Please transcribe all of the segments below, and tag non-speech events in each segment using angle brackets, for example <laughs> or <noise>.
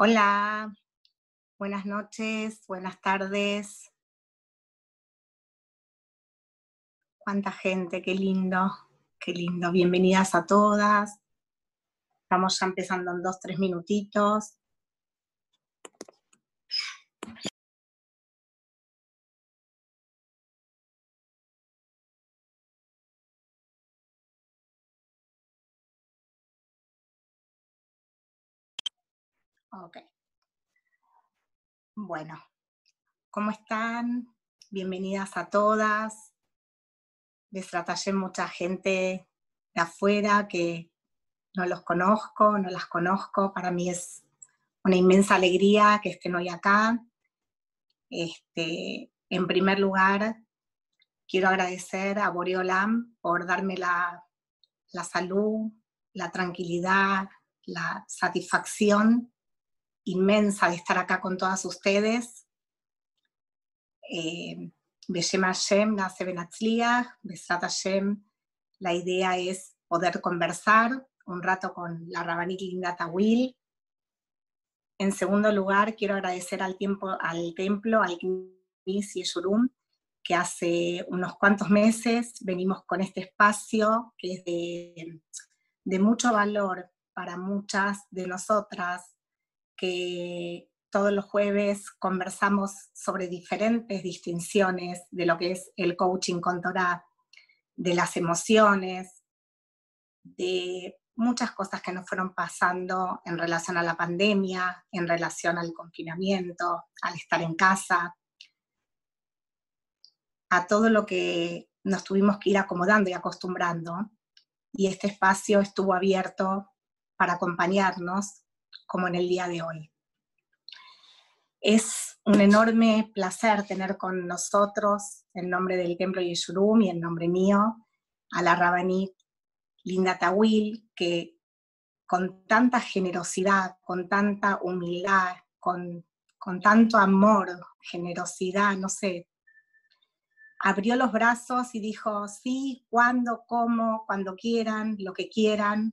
Hola, buenas noches, buenas tardes. Cuánta gente, qué lindo, qué lindo. Bienvenidas a todas. Estamos ya empezando en dos, tres minutitos. Ok. Bueno, ¿cómo están? Bienvenidas a todas. Les tratallé mucha gente de afuera que no los conozco, no las conozco. Para mí es una inmensa alegría que estén hoy acá. Este, en primer lugar, quiero agradecer a Boreolam por darme la, la salud, la tranquilidad, la satisfacción inmensa de estar acá con todas ustedes. Eh, Hashem, Hashem, la idea es poder conversar un rato con la Rabanit Linda Tawil. En segundo lugar, quiero agradecer al, tiempo, al templo, al Knis y Shurum, que hace unos cuantos meses venimos con este espacio que es de mucho valor para muchas de nosotras, que todos los jueves conversamos sobre diferentes distinciones de lo que es el coaching con Torah, de las emociones, de muchas cosas que nos fueron pasando en relación a la pandemia, en relación al confinamiento, al estar en casa, a todo lo que nos tuvimos que ir acomodando y acostumbrando. Y este espacio estuvo abierto para acompañarnos como en el día de hoy. Es un enorme placer tener con nosotros, en nombre del Templo Yeshurum y en nombre mío, a la Rabanit Linda Tawil, que con tanta generosidad, con tanta humildad, con, con tanto amor, generosidad, no sé, abrió los brazos y dijo, sí, cuando, cómo, cuando quieran, lo que quieran.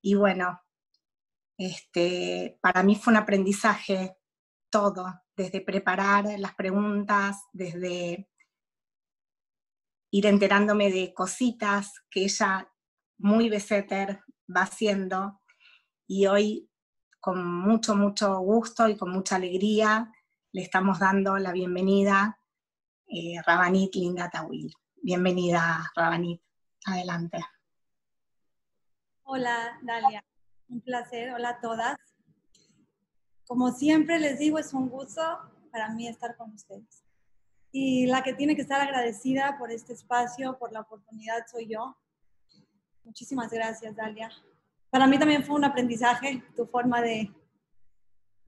Y bueno, este, para mí fue un aprendizaje todo, desde preparar las preguntas, desde ir enterándome de cositas que ella muy beseter va haciendo y hoy con mucho, mucho gusto y con mucha alegría le estamos dando la bienvenida eh, Rabanit Linda Tawil. Bienvenida, Rabanit. Adelante. Hola, Dalia. Un placer, hola a todas. Como siempre les digo, es un gusto para mí estar con ustedes. Y la que tiene que estar agradecida por este espacio, por la oportunidad, soy yo. Muchísimas gracias, Dalia. Para mí también fue un aprendizaje, tu forma de,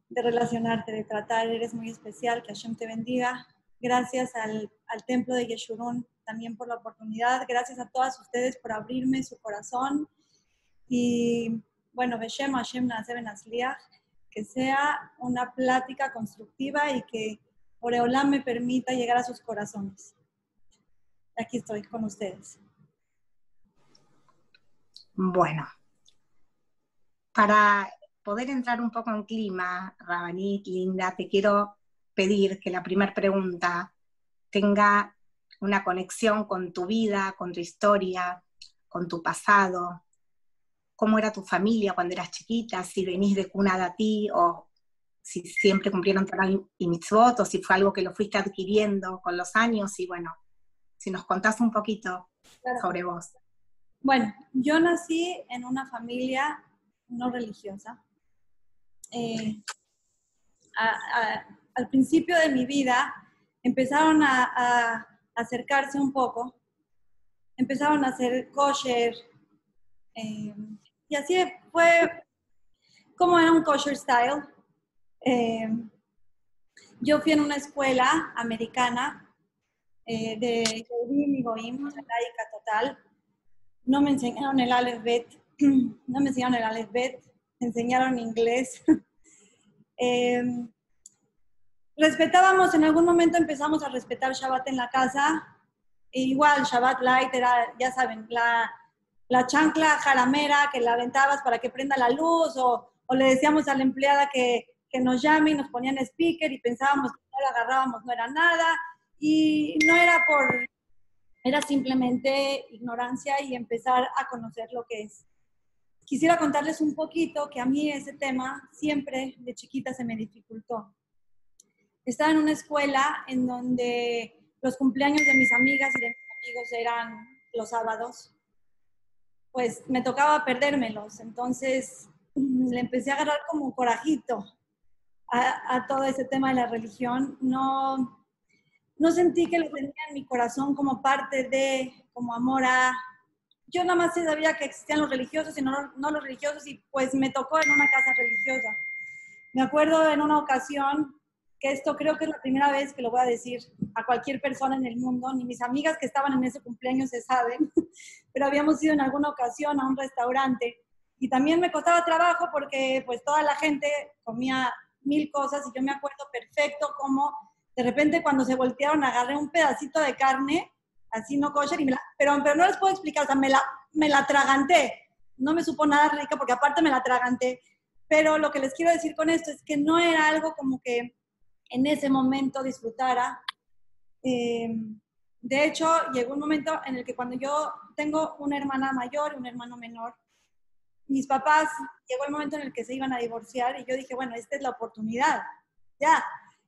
de relacionarte, de tratar. Eres muy especial, que Hashem te bendiga. Gracias al, al templo de Yeshurun también por la oportunidad. Gracias a todas ustedes por abrirme su corazón. Y bueno, Beshem Hashem que sea una plática constructiva y que Oreolán me permita llegar a sus corazones. Aquí estoy con ustedes. Bueno, para poder entrar un poco en clima, Rabanit, Linda, te quiero pedir que la primera pregunta tenga una conexión con tu vida, con tu historia, con tu pasado, cómo era tu familia cuando eras chiquita, si venís de cuna de ti o si siempre cumplieron Torah y mitzvot o si fue algo que lo fuiste adquiriendo con los años y bueno, si nos contás un poquito sobre vos. Bueno, yo nací en una familia no religiosa. Eh, al principio de mi vida empezaron a, a, acercarse un poco, empezaron a hacer kosher, eh, y así fue como era un kosher style. Eh, yo fui en una escuela americana eh, de Yehudim y Goim, laica total. No me enseñaron el alfabet, <clears throat> no me enseñaron el alfabet, me enseñaron inglés. <laughs> eh, respetábamos, en algún momento empezamos a respetar Shabbat en la casa. E igual, Shabbat Light era, ya saben, la, la chancla jaramera que la aventabas para que prenda la luz, o, le decíamos a la empleada que, que nos llame y nos ponían speaker y pensábamos que no lo agarrábamos, no era nada. Y no era por, era simplemente ignorancia y empezar a conocer lo que es. Quisiera contarles un poquito que a mí ese tema siempre de chiquita se me dificultó. Estaba en una escuela en donde los cumpleaños de mis amigas y de mis amigos eran los sábados. Pues me tocaba perdérmelos, entonces <clears throat> le empecé a agarrar como corajito a, a todo ese tema de la religión. No, no sentí que lo tenía en mi corazón como parte de, como amor a... Yo nada más sabía que existían los religiosos y no, no los religiosos y pues me tocó en una casa religiosa. Me acuerdo en una ocasión que esto creo que es la primera vez que lo voy a decir a cualquier persona en el mundo, ni mis amigas que estaban en ese cumpleaños se saben, <laughs> pero habíamos ido en alguna ocasión a un restaurante y también me costaba trabajo porque pues toda la gente comía mil cosas y yo me acuerdo perfecto cómo de repente cuando se voltearon agarré un pedacito de carne, así no kosher, y me la, pero, pero no les puedo explicar, o sea, me la, me la atraganté. No me supo nada rica porque aparte me la atraganté. Pero lo que les quiero decir con esto es que no era algo como que en ese momento disfrutara. Eh, de hecho, llegó un momento en el que cuando yo tengo una hermana mayor y un hermano menor, mis papás, llegó el momento en el que se iban a divorciar y yo dije, bueno, esta es la oportunidad. Ya,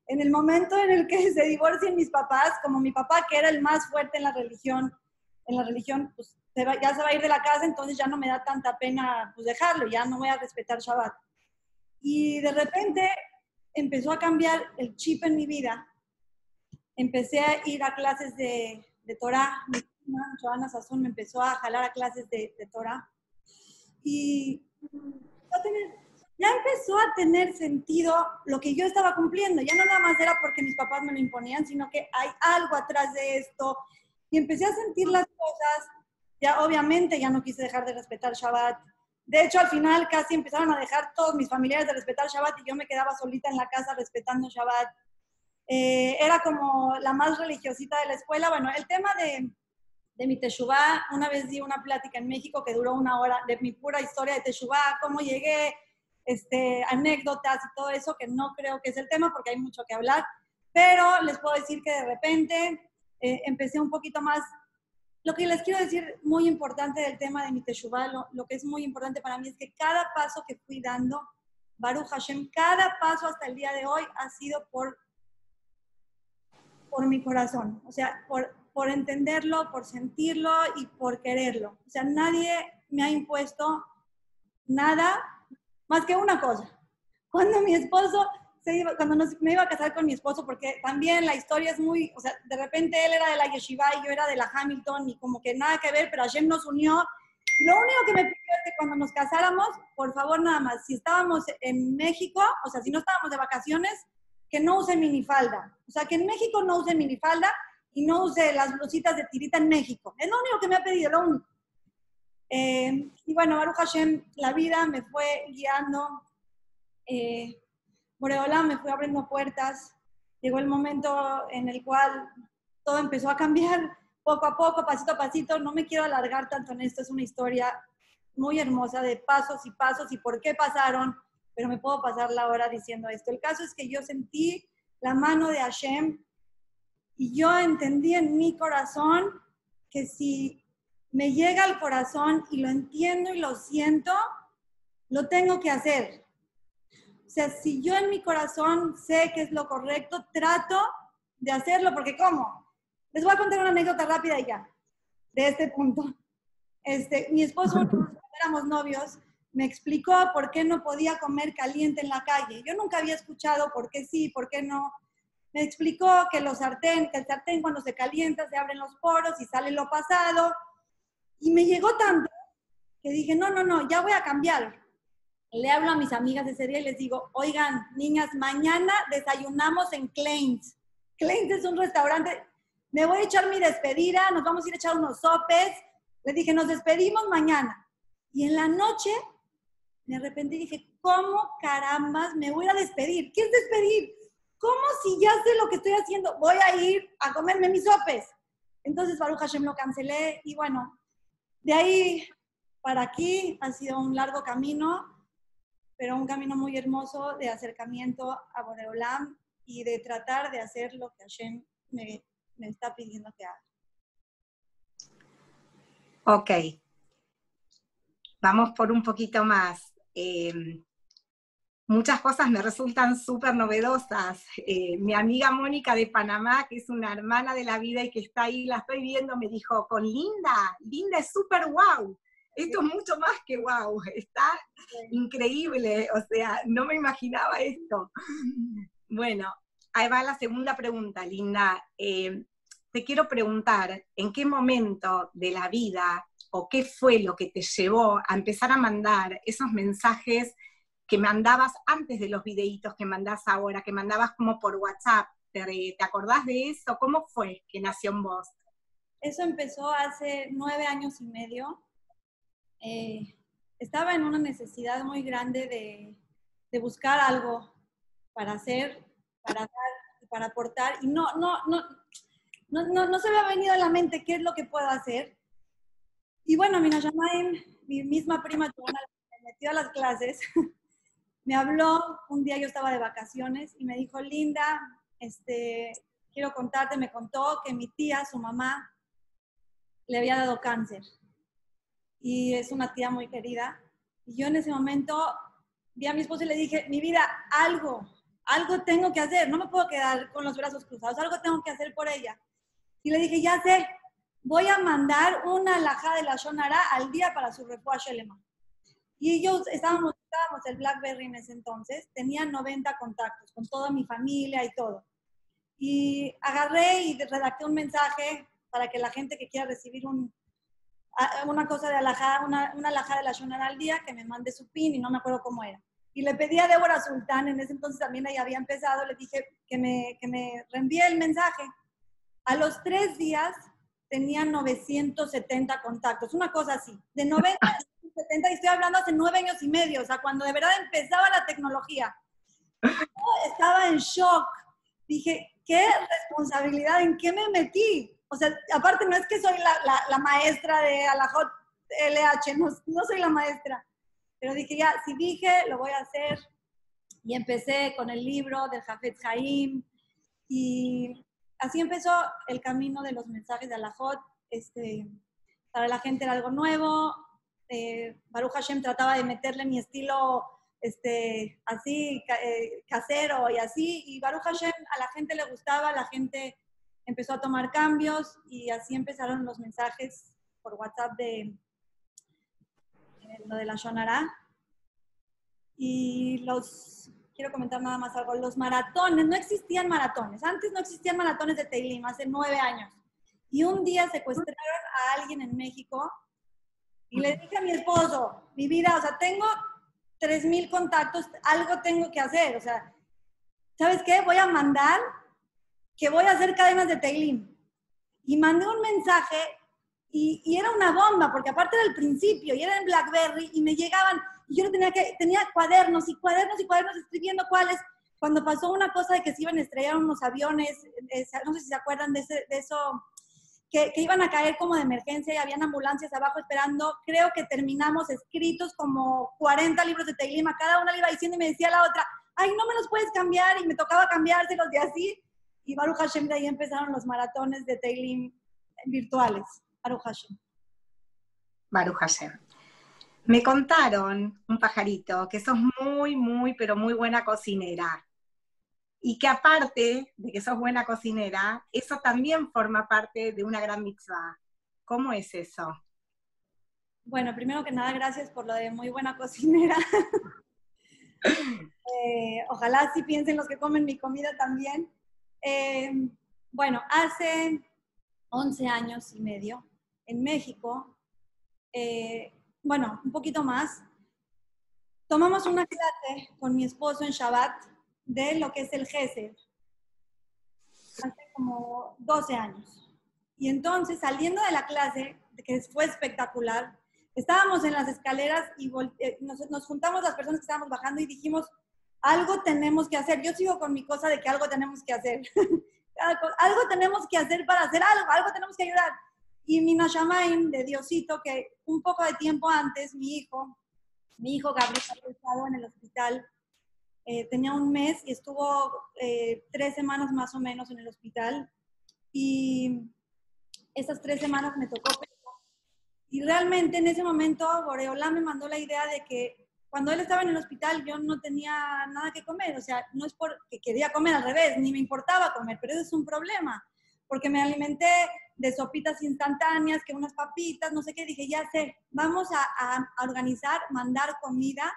en el momento en el que <laughs> se divorcien mis papás, como mi papá, que era el más fuerte en la religión, en la religión, pues ya se va a ir de la casa, entonces ya no me da tanta pena pues, dejarlo, ya no voy a respetar Shabbat. Y de repente empezó a cambiar el chip en mi vida. Empecé a ir a clases de, de Torah. Mi hermana, Joana Sazón, me empezó a jalar a clases de, de Torah. Y ya empezó a tener sentido lo que yo estaba cumpliendo. Ya no nada más era porque mis papás me lo imponían, sino que hay algo atrás de esto. Y empecé a sentir las cosas. Ya obviamente ya no quise dejar de respetar Shabbat. De hecho, al final casi empezaron a dejar todos mis familiares de respetar Shabbat y yo me quedaba solita en la casa respetando Shabbat. Eh, era como la más religiosita de la escuela. Bueno, el tema de, de mi Teshuvah, una vez di una plática en México que duró una hora de mi pura historia de Teshuvah, cómo llegué, este, anécdotas y todo eso, que no creo que es el tema porque hay mucho que hablar, pero les puedo decir que de repente eh, empecé un poquito más. Lo que les quiero decir muy importante del tema de mi Teshuvah, lo, que es muy importante para mí es que cada paso que fui dando, Baruch Hashem, cada paso hasta el día de hoy ha sido por, por mi corazón, o sea, por, por entenderlo, por sentirlo y por quererlo. O sea, nadie me ha impuesto nada más que una cosa. Cuando mi esposo se iba, cuando me iba a casar con mi esposo, porque también la historia es muy, o sea, de repente él era de la Yeshiva y yo era de la Hamilton y como que nada que ver, pero Hashem nos unió. Lo único que me pidió es que cuando nos casáramos, por favor, nada más, si estábamos en México, o sea, si no estábamos de vacaciones, que no use minifalda. O sea, que en México no use minifalda y no use las blusitas de tirita en México. Es lo único que me ha pedido, lo único. Eh, y bueno, Baruch Hashem, la vida me fue guiando. Eh, Boreola me fue abriendo puertas. Llegó el momento en el cual todo empezó a cambiar <laughs> poco a poco, pasito a pasito. No me quiero alargar tanto en esto, es una historia muy hermosa de pasos y pasos y por qué pasaron, pero me puedo pasar la hora diciendo esto. El caso es que yo sentí la mano de Hashem y yo entendí en mi corazón que si me llega al corazón y lo entiendo y lo siento, lo tengo que hacer. Sea, si yo en mi corazón sé que es lo correcto, trato de hacerlo, porque ¿cómo? Les voy a contar una anécdota rápida ya, de este punto. Este, mi esposo, cuando éramos novios, me explicó por qué no podía comer caliente en la calle. Yo nunca había escuchado por qué sí, por qué no. Me explicó que los sartén, que el sartén cuando se calienta se abren los poros y sale lo pasado, y me llegó tanto que dije, no, no, no, ya voy a cambiar. Le hablo a mis amigas ese día y les digo, oigan, niñas, mañana desayunamos en Kleins. Kleins es un restaurante. Me voy a echar mi despedida, nos vamos a ir a echar unos sopes. Le dije, nos despedimos mañana. Y en la noche me arrepentí y dije, ¿cómo carambas me voy a despedir? ¿Qué es despedir? ¿Cómo si ya sé lo que estoy haciendo? Voy a ir a comerme mis sopes. Entonces Baruch Hashem lo cancelé y bueno, de ahí para aquí ha sido un largo camino. Pero un camino muy hermoso de acercamiento a Boreolam y de tratar de hacer lo que Hashem me, me está pidiendo que haga. Ok. Vamos por un poquito más. Eh, muchas cosas me resultan súper novedosas. Eh, mi amiga Mónica de Panamá, que es una hermana de la vida y que está ahí, la estoy viendo, me dijo, con Linda, Linda es súper wow. Esto es mucho más que wow, <laughs> está increíble, o sea, no me imaginaba esto. Bueno, ahí va la segunda pregunta, Linda. Eh, te quiero preguntar, ¿en qué momento de la vida o qué fue lo que te llevó a empezar a mandar esos mensajes que mandabas antes de los videitos que mandás ahora, que mandabas como por WhatsApp. ¿Te, acordás de eso? ¿Cómo fue que nació en vos? Eso empezó hace nueve años y medio. Eh, estaba en una necesidad muy grande de, de, buscar algo para hacer, para dar, para aportar. Y no, no, no, no, no, no se me ha venido a la mente qué es lo que puedo hacer. Y bueno, mi mi misma prima, me metió a las clases <laughs> me habló, un día yo estaba de vacaciones y me dijo, Linda, este, quiero contarte, me contó que mi tía, su mamá, le había dado cáncer. Y es una tía muy querida. Y yo en ese momento vi a mi esposo y le dije, mi vida, algo, algo tengo que hacer, no me puedo quedar con los brazos cruzados, algo tengo que hacer por ella. Y le dije, ya sé, voy a mandar una laja de la Shonara al día para su refugio alemán. Y ellos estábamos, estábamos el BlackBerry en ese entonces, tenía 90 contactos con toda mi familia y todo. Y agarré y redacté un mensaje para que la gente que quiera recibir un, una cosa de alajada, una, una alajada de la Shonara al día, que me mande su pin y no me acuerdo cómo era. Y le pedí a Débora Sultán, en ese entonces también ella había empezado, le dije que me, que me reenvíe el mensaje. A los tres días tenía 970 contactos, una cosa así. De 90 70 <laughs> y estoy hablando hace nueve años y medio, o sea, cuando de verdad empezaba la tecnología. estaba en shock. Dije, ¿qué responsabilidad? ¿En qué me metí? O sea, aparte no es que soy la, la, maestra de Alajot LH, no, no soy la maestra. Pero dije, ya, si dije, lo voy a hacer. Y empecé con el libro del Jafet Jaim. Y así empezó el camino de los mensajes de Alajot. Este, para la gente era algo nuevo, eh, Baruch Hashem trataba de meterle mi estilo este, así, eh, casero y así, y Baruch Hashem a la gente le gustaba, la gente empezó a tomar cambios y así empezaron los mensajes por WhatsApp de lo de la Shonara. Y los, quiero comentar nada más algo, los maratones, no existían maratones, antes no existían maratones de Teilim, hace nueve años. Y un día secuestraron a alguien en México y le dije a mi esposo, mi vida, o sea, tengo 3.000 contactos, algo tengo que hacer. O sea, ¿sabes qué? Voy a mandar que voy a hacer cadenas de Teilim. Y mandé un mensaje y, era una bomba, porque aparte era el principio y era en BlackBerry y me llegaban, y yo no tenía que, tenía cuadernos y cuadernos y cuadernos escribiendo cuáles. Cuando pasó una cosa de que se iban a estrellar unos aviones, no sé si se acuerdan de, ese, eso, que, iban a caer como de emergencia y habían ambulancias abajo esperando. Creo que terminamos escritos como 40 libros de Teilima. Cada una le iba diciendo y me decía la otra, ay, no me los puedes cambiar. Y me tocaba cambiárselos de así. Y Baruch Hashem, de ahí empezaron los maratones de Teilim virtuales. Baruch Hashem. Baruch Hashem. Me contaron, un pajarito, que sos muy, muy, pero muy buena cocinera y que aparte de que sos buena cocinera, eso también forma parte de una gran mitzvah. ¿Cómo es eso? Bueno, primero que nada, gracias por lo de muy buena cocinera. <laughs> Eh, ojalá sí piensen los que comen mi comida también. Eh, bueno, hace 11 años y medio en México, eh, bueno, un poquito más, tomamos una clase con mi esposo en Shabbat de lo que es el GESED, hace como 12 años. Y entonces, saliendo de la clase, que fue espectacular, estábamos en las escaleras y eh, nos, juntamos las personas que estábamos bajando y dijimos, algo tenemos que hacer. Yo sigo con mi cosa de que algo tenemos que hacer. <laughs> algo tenemos que hacer para hacer algo, algo tenemos que ayudar. Y mi Nashamain de Diosito, que un poco de tiempo antes, mi hijo, Mi hijo Gabriel estado en el hospital, eh, tenía un mes y estuvo eh, tres semanas más o menos en el hospital. Y esas tres semanas me tocó. Y realmente en ese momento Boreola me mandó la idea de que cuando él estaba en el hospital yo no tenía nada que comer. O sea, no es porque quería comer al revés, ni me importaba comer, pero eso es un problema. Porque me alimenté de sopitas instantáneas, que unas papitas, no sé qué. Dije, ya sé, vamos a, a organizar, mandar comida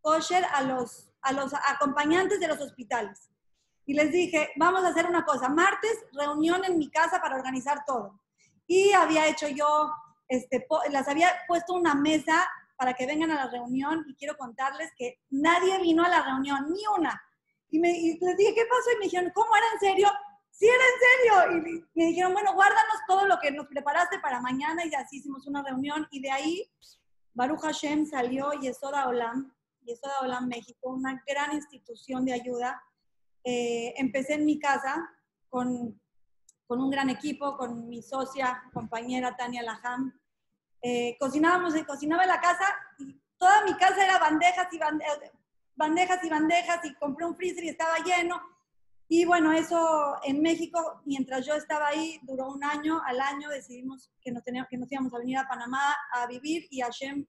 kosher a los, a los acompañantes de los hospitales y les dije, vamos a hacer una cosa, martes, reunión en mi casa para organizar todo. Y había hecho yo, este, las había puesto una mesa para que vengan a la reunión y quiero contarles que nadie vino a la reunión, ni una. Y, me, les dije, ¿qué pasó? Y me dijeron, ¿cómo era en serio? Sí, era en serio. Y me dijeron, bueno, guárdanos todo lo que nos preparaste para mañana y así hicimos una reunión. Y de ahí, Baruch Hashem salió y Yesoda Olam, Yesoda Olam México, una gran institución de ayuda eh, empecé en mi casa con, con, un gran equipo, con mi socia, compañera Tania Laham. Eh, cocinábamos, cocinaba en la casa y toda mi casa era bandejas y bandejas y bandejas y compré un freezer y estaba lleno. Y bueno, eso en México, mientras yo estaba ahí, duró un año. Al año decidimos que nos, teníamos, que nos íbamos a venir a Panamá a vivir y Hashem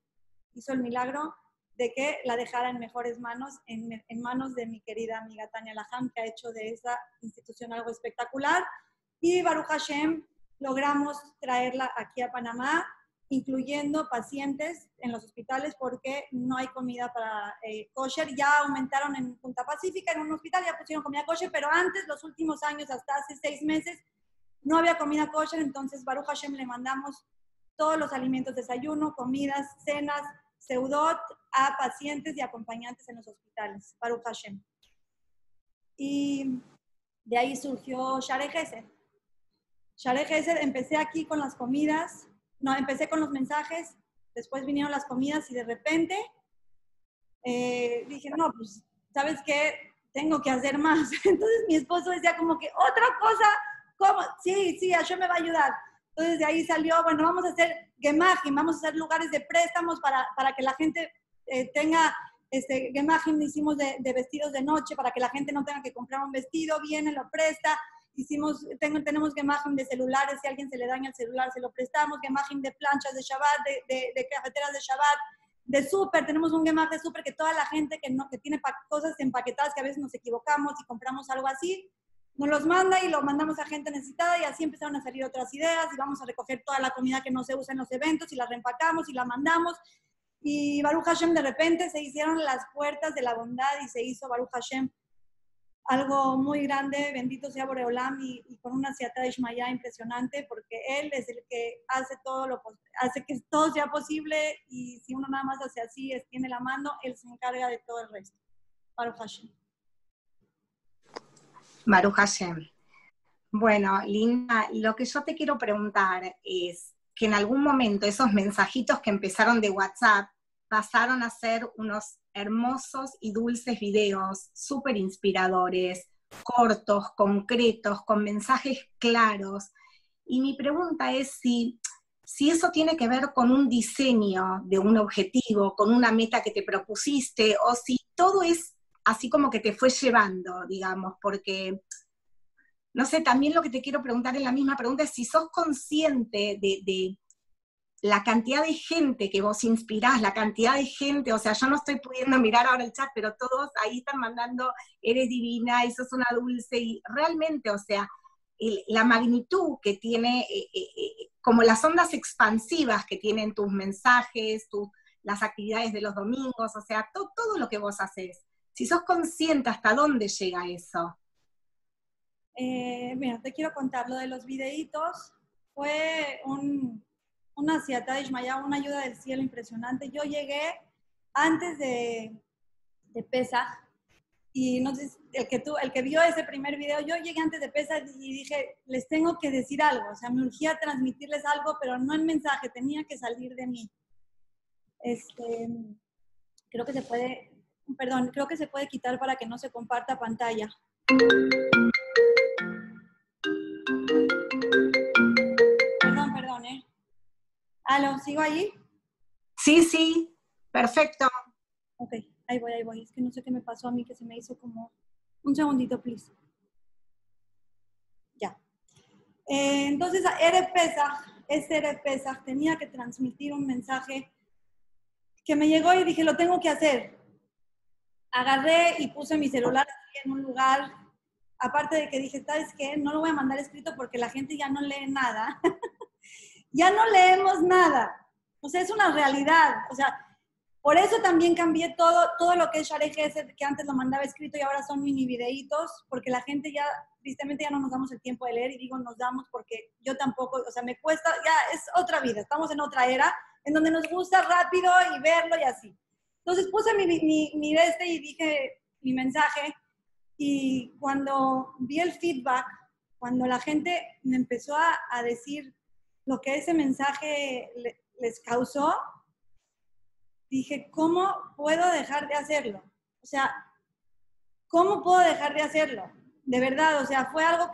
hizo el milagro de que la dejara en mejores manos, en, manos de mi querida amiga Tania Laham, que ha hecho de esa institución algo espectacular. Y Baruch Hashem logramos traerla aquí a Panamá, incluyendo pacientes en los hospitales porque no hay comida para eh, kosher. Ya aumentaron en Punta Pacífica, en un hospital ya pusieron comida kosher, pero antes, los últimos años, hasta hace seis meses, no había comida kosher, entonces Baruch Hashem le mandamos todos los alimentos, desayuno, comidas, cenas, Seudot a pacientes y acompañantes en los hospitales, Baruch Hashem. Y de ahí surgió Share Gesed. Share Gesed, empecé aquí con las comidas, no, empecé con los mensajes, después vinieron las comidas y de repente eh, dije, no, pues, ¿sabes qué? Tengo que hacer más. <laughs> Entonces mi esposo decía como que, otra cosa, ¿cómo? Sí, sí, Hashem me va a ayudar. Entonces de ahí salió, bueno, vamos a hacer Gemahim, vamos a hacer lugares de préstamos para, para que la gente eh, tenga, este, Gemahim hicimos de, de, vestidos de noche para que la gente no tenga que comprar un vestido, viene, lo presta. Hicimos, tengo, tenemos Gemahim de celulares, si a alguien se le daña el celular, se lo prestamos. Gemahim de planchas de Shabbat, de, de, de cafeteras de Shabbat, de súper, tenemos un Gemah de súper que toda la gente que, no, que tiene cosas empaquetadas, que a veces nos equivocamos y compramos algo así, nos los manda y lo mandamos a gente necesitada y así empezaron a salir otras ideas y vamos a recoger toda la comida que no se usa en los eventos y la reempacamos y la mandamos. Y Baruch Hashem de repente se hicieron las puertas de la bondad y se hizo Baruch Hashem algo muy grande, bendito sea Boreolam y, con una siata de Ishmaya impresionante porque él es el que hace todo lo hace que todo sea posible y si uno nada más hace así, extiende la mano, él se encarga de todo el resto. Baruch Hashem. Baruch Hashem. Bueno, Linda, lo que yo te quiero preguntar es que en algún momento esos mensajitos que empezaron de WhatsApp pasaron a ser unos hermosos y dulces videos, súper inspiradores, cortos, concretos, con mensajes claros. Y mi pregunta es si, si eso tiene que ver con un diseño de un objetivo, con una meta que te propusiste, o si todo es así como que te fue llevando, digamos, porque, no sé, también lo que te quiero preguntar en la misma pregunta es si sos consciente de, la cantidad de gente que vos inspirás, la cantidad de gente, o sea, yo no estoy pudiendo mirar ahora el chat, pero todos ahí están mandando, eres divina y sos una dulce, y realmente, o sea, la magnitud que tiene, eh, eh, eh, como las ondas expansivas que tienen tus mensajes, las actividades de los domingos, o sea, todo lo que vos haces si sos consciente hasta dónde llega eso. Eh, mira, te quiero contar lo de los videitos. Fue un, una siata de Ishmael, una ayuda del cielo impresionante. Yo llegué antes de, de Pesach y no sé, el que, tú, el que vio ese primer video, yo llegué antes de Pesach y dije, les tengo que decir algo. O sea, me urgía transmitirles algo, pero no en mensaje, tenía que salir de mí. Este, creo que se puede, perdón, creo que se puede quitar para que no se comparta pantalla. ¿Aló, sigo ahí? Sí, sí. Perfecto. Ok, ahí voy, ahí voy. Es que no sé qué me pasó a mí, que se me hizo como... Un segundito, please. Ya. Eh, entonces, Ere Pesach, ese Ere Pesach tenía que transmitir un mensaje que me llegó y dije, lo tengo que hacer. Agarré y puse mi celular en un lugar, aparte de que dije, ¿sabes qué? No lo voy a mandar escrito porque la gente ya no lee nada. <laughs> ya no leemos nada. O sea, es una realidad. O sea, por eso también cambié todo, todo lo que es Share que antes lo mandaba escrito y ahora son mini videitos, porque la gente ya, tristemente ya no nos damos el tiempo de leer y digo nos damos porque yo tampoco, o sea, me cuesta, ya es otra vida, estamos en otra era en donde nos gusta rápido y verlo y así. Entonces puse mi, mi, mi este y dije mi mensaje y cuando vi el feedback, cuando la gente me empezó a, a decir lo que ese mensaje les causó, dije, ¿cómo puedo dejar de hacerlo? O sea, ¿cómo puedo dejar de hacerlo? De verdad, o sea, fue algo,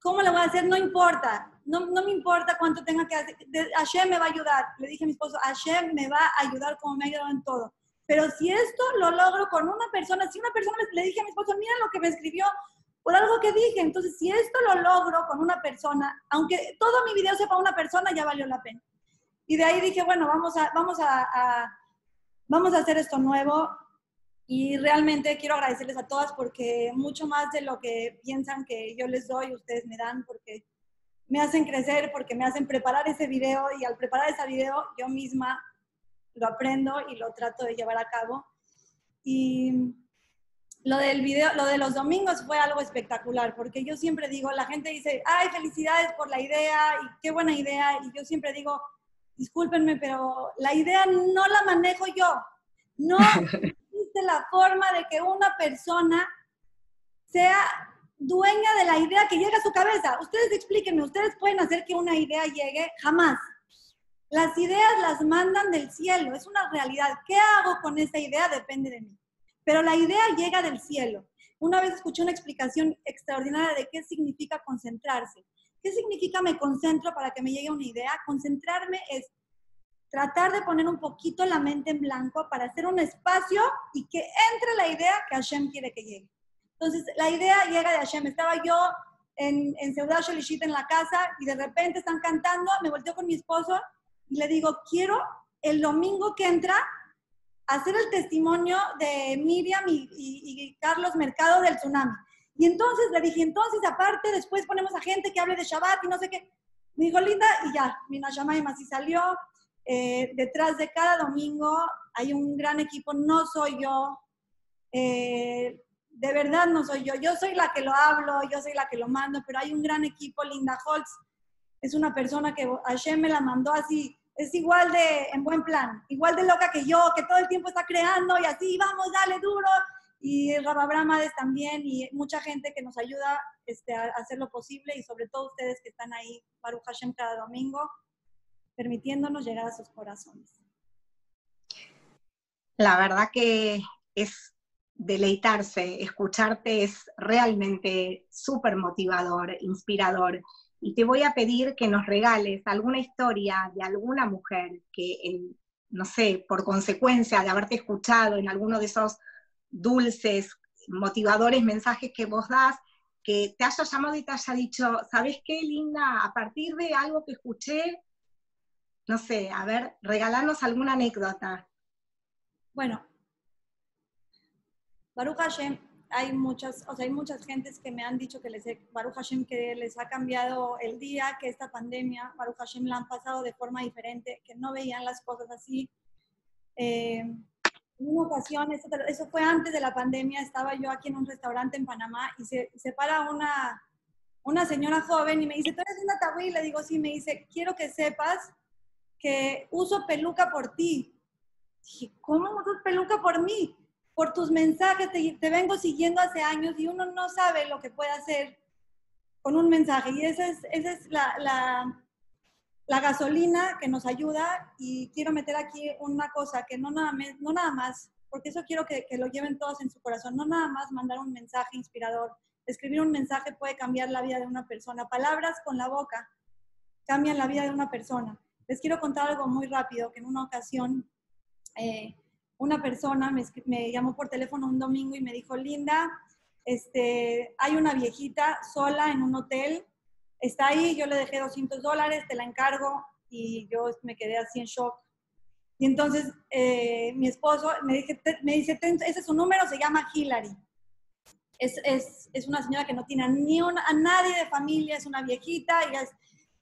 ¿cómo lo voy a hacer? No importa, no, no me importa cuánto tenga que hacer, Hashem me va a ayudar. Le dije a mi esposo, Hashem me va a ayudar como me ha ayudado en todo. Pero si esto lo logro con una persona, si una persona le dije a mi esposo, mira lo que me escribió por algo que dije, entonces si esto lo logro con una persona, aunque todo mi video sea para una persona, ya valió la pena. Y de ahí dije, bueno, vamos a, vamos a vamos a hacer esto nuevo y realmente quiero agradecerles a todas porque mucho más de lo que piensan que yo les doy, ustedes me dan porque me hacen crecer, porque me hacen preparar ese video y al preparar ese video yo misma lo aprendo y lo trato de llevar a cabo. Y lo del video, lo de los domingos fue algo espectacular, porque yo siempre digo, la gente dice, ay, felicidades por la idea y qué buena idea, y yo siempre digo, discúlpenme, pero la idea no la manejo yo. No <laughs> existe la forma de que una persona sea dueña de la idea que llega a su cabeza. Ustedes explíquenme, ustedes pueden hacer que una idea llegue jamás. Las ideas las mandan del cielo, es una realidad. ¿Qué hago con esa idea? Depende de mí. Pero la idea llega del cielo. Una vez escuché una explicación extraordinaria de qué significa concentrarse. ¿Qué significa me concentro para que me llegue una idea? Concentrarme es tratar de poner un poquito la mente en blanco para hacer un espacio y que entre la idea que Hashem quiere que llegue. Entonces, la idea llega de Hashem. Estaba yo en, en Sholishit en la casa y de repente están cantando, me volteo con mi esposo y le digo, quiero el domingo que entra hacer el testimonio de Miriam y, Carlos Mercado del tsunami. Y entonces le dije, entonces aparte después ponemos a gente que hable de Shabbat y no sé qué. Me dijo, linda, y ya, mi Nashamaim así salió. Eh, detrás de cada domingo hay un gran equipo, no soy yo. Eh, de verdad no soy yo. Yo soy la que lo hablo, yo soy la que lo mando, pero hay un gran equipo. Linda Holtz es una persona que Hashem me la mandó así. Es igual de, en buen plan, igual de loca que yo, que todo el tiempo está creando y así, vamos, dale duro y Rababrahmades también y mucha gente que nos ayuda este, a hacer lo posible y sobre todo ustedes que están ahí, Baruch Hashem, cada domingo, permitiéndonos llegar a sus corazones. La verdad que es deleitarse, escucharte es realmente súper motivador, inspirador. Y te voy a pedir que nos regales alguna historia de alguna mujer que, no sé, por consecuencia de haberte escuchado en alguno de esos dulces, motivadores mensajes que vos das, que te haya llamado y te haya dicho, ¿sabes qué, linda? A partir de algo que escuché, no sé, a ver, regalarnos alguna anécdota. Bueno, Baruch Hashem, hay muchas, o sea, hay muchas gentes que me han dicho que les, Baruch Hashem, que les ha cambiado el día, que esta pandemia, Baruch Hashem la han pasado de forma diferente, que no veían las cosas así. Eh, en una ocasión, eso, fue antes de la pandemia, estaba yo aquí en un restaurante en Panamá y se, se para una, una señora joven y me dice, ¿tú eres una tabú? le digo, sí, me dice, quiero que sepas que uso peluca por ti. Dije, ¿cómo usas peluca por mí? Por tus mensajes, te, vengo siguiendo hace años y uno no sabe lo que puede hacer con un mensaje. Y esa es, esa es la, la, gasolina que nos ayuda y quiero meter aquí una cosa que no nada, no nada más, porque eso quiero que, que, lo lleven todos en su corazón, no nada más mandar un mensaje inspirador. Escribir un mensaje puede cambiar la vida de una persona. Palabras con la boca cambian la vida de una persona. Les quiero contar algo muy rápido, que en una ocasión eh, una persona me, me, llamó por teléfono un domingo y me dijo, Linda, este, hay una viejita sola en un hotel, está ahí, yo le dejé 200 dólares, te la encargo y yo me quedé así en shock. Y entonces eh, mi esposo me, dije, me dice, ese es su número, se llama Hillary. Es, es, es una señora que no tiene ni una, a nadie de familia, es una viejita, ella es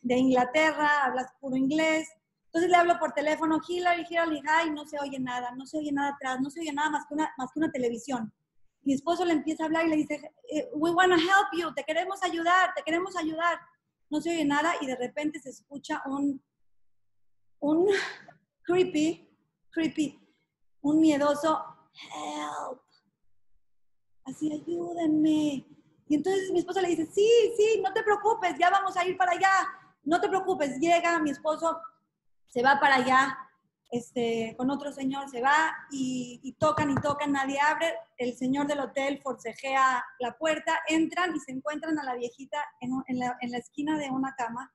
de Inglaterra, habla puro inglés. Entonces le hablo por teléfono, Hillary, Hillary, hi, no se oye nada, no se oye nada atrás, no se oye nada más que una, más que una televisión. Mi esposo le empieza a hablar y le dice, eh, we want to help you, te queremos ayudar, te queremos ayudar. No se oye nada y de repente se escucha un, un creepy, creepy, un miedoso, help, así ayúdenme. Y entonces mi esposo le dice, sí, sí, no te preocupes, ya vamos a ir para allá, no te preocupes, llega mi esposo, se va para allá, este, con otro señor se va y, tocan y tocan, nadie abre, el señor del hotel forcejea la puerta, entran y se encuentran a la viejita en, la, esquina de una cama,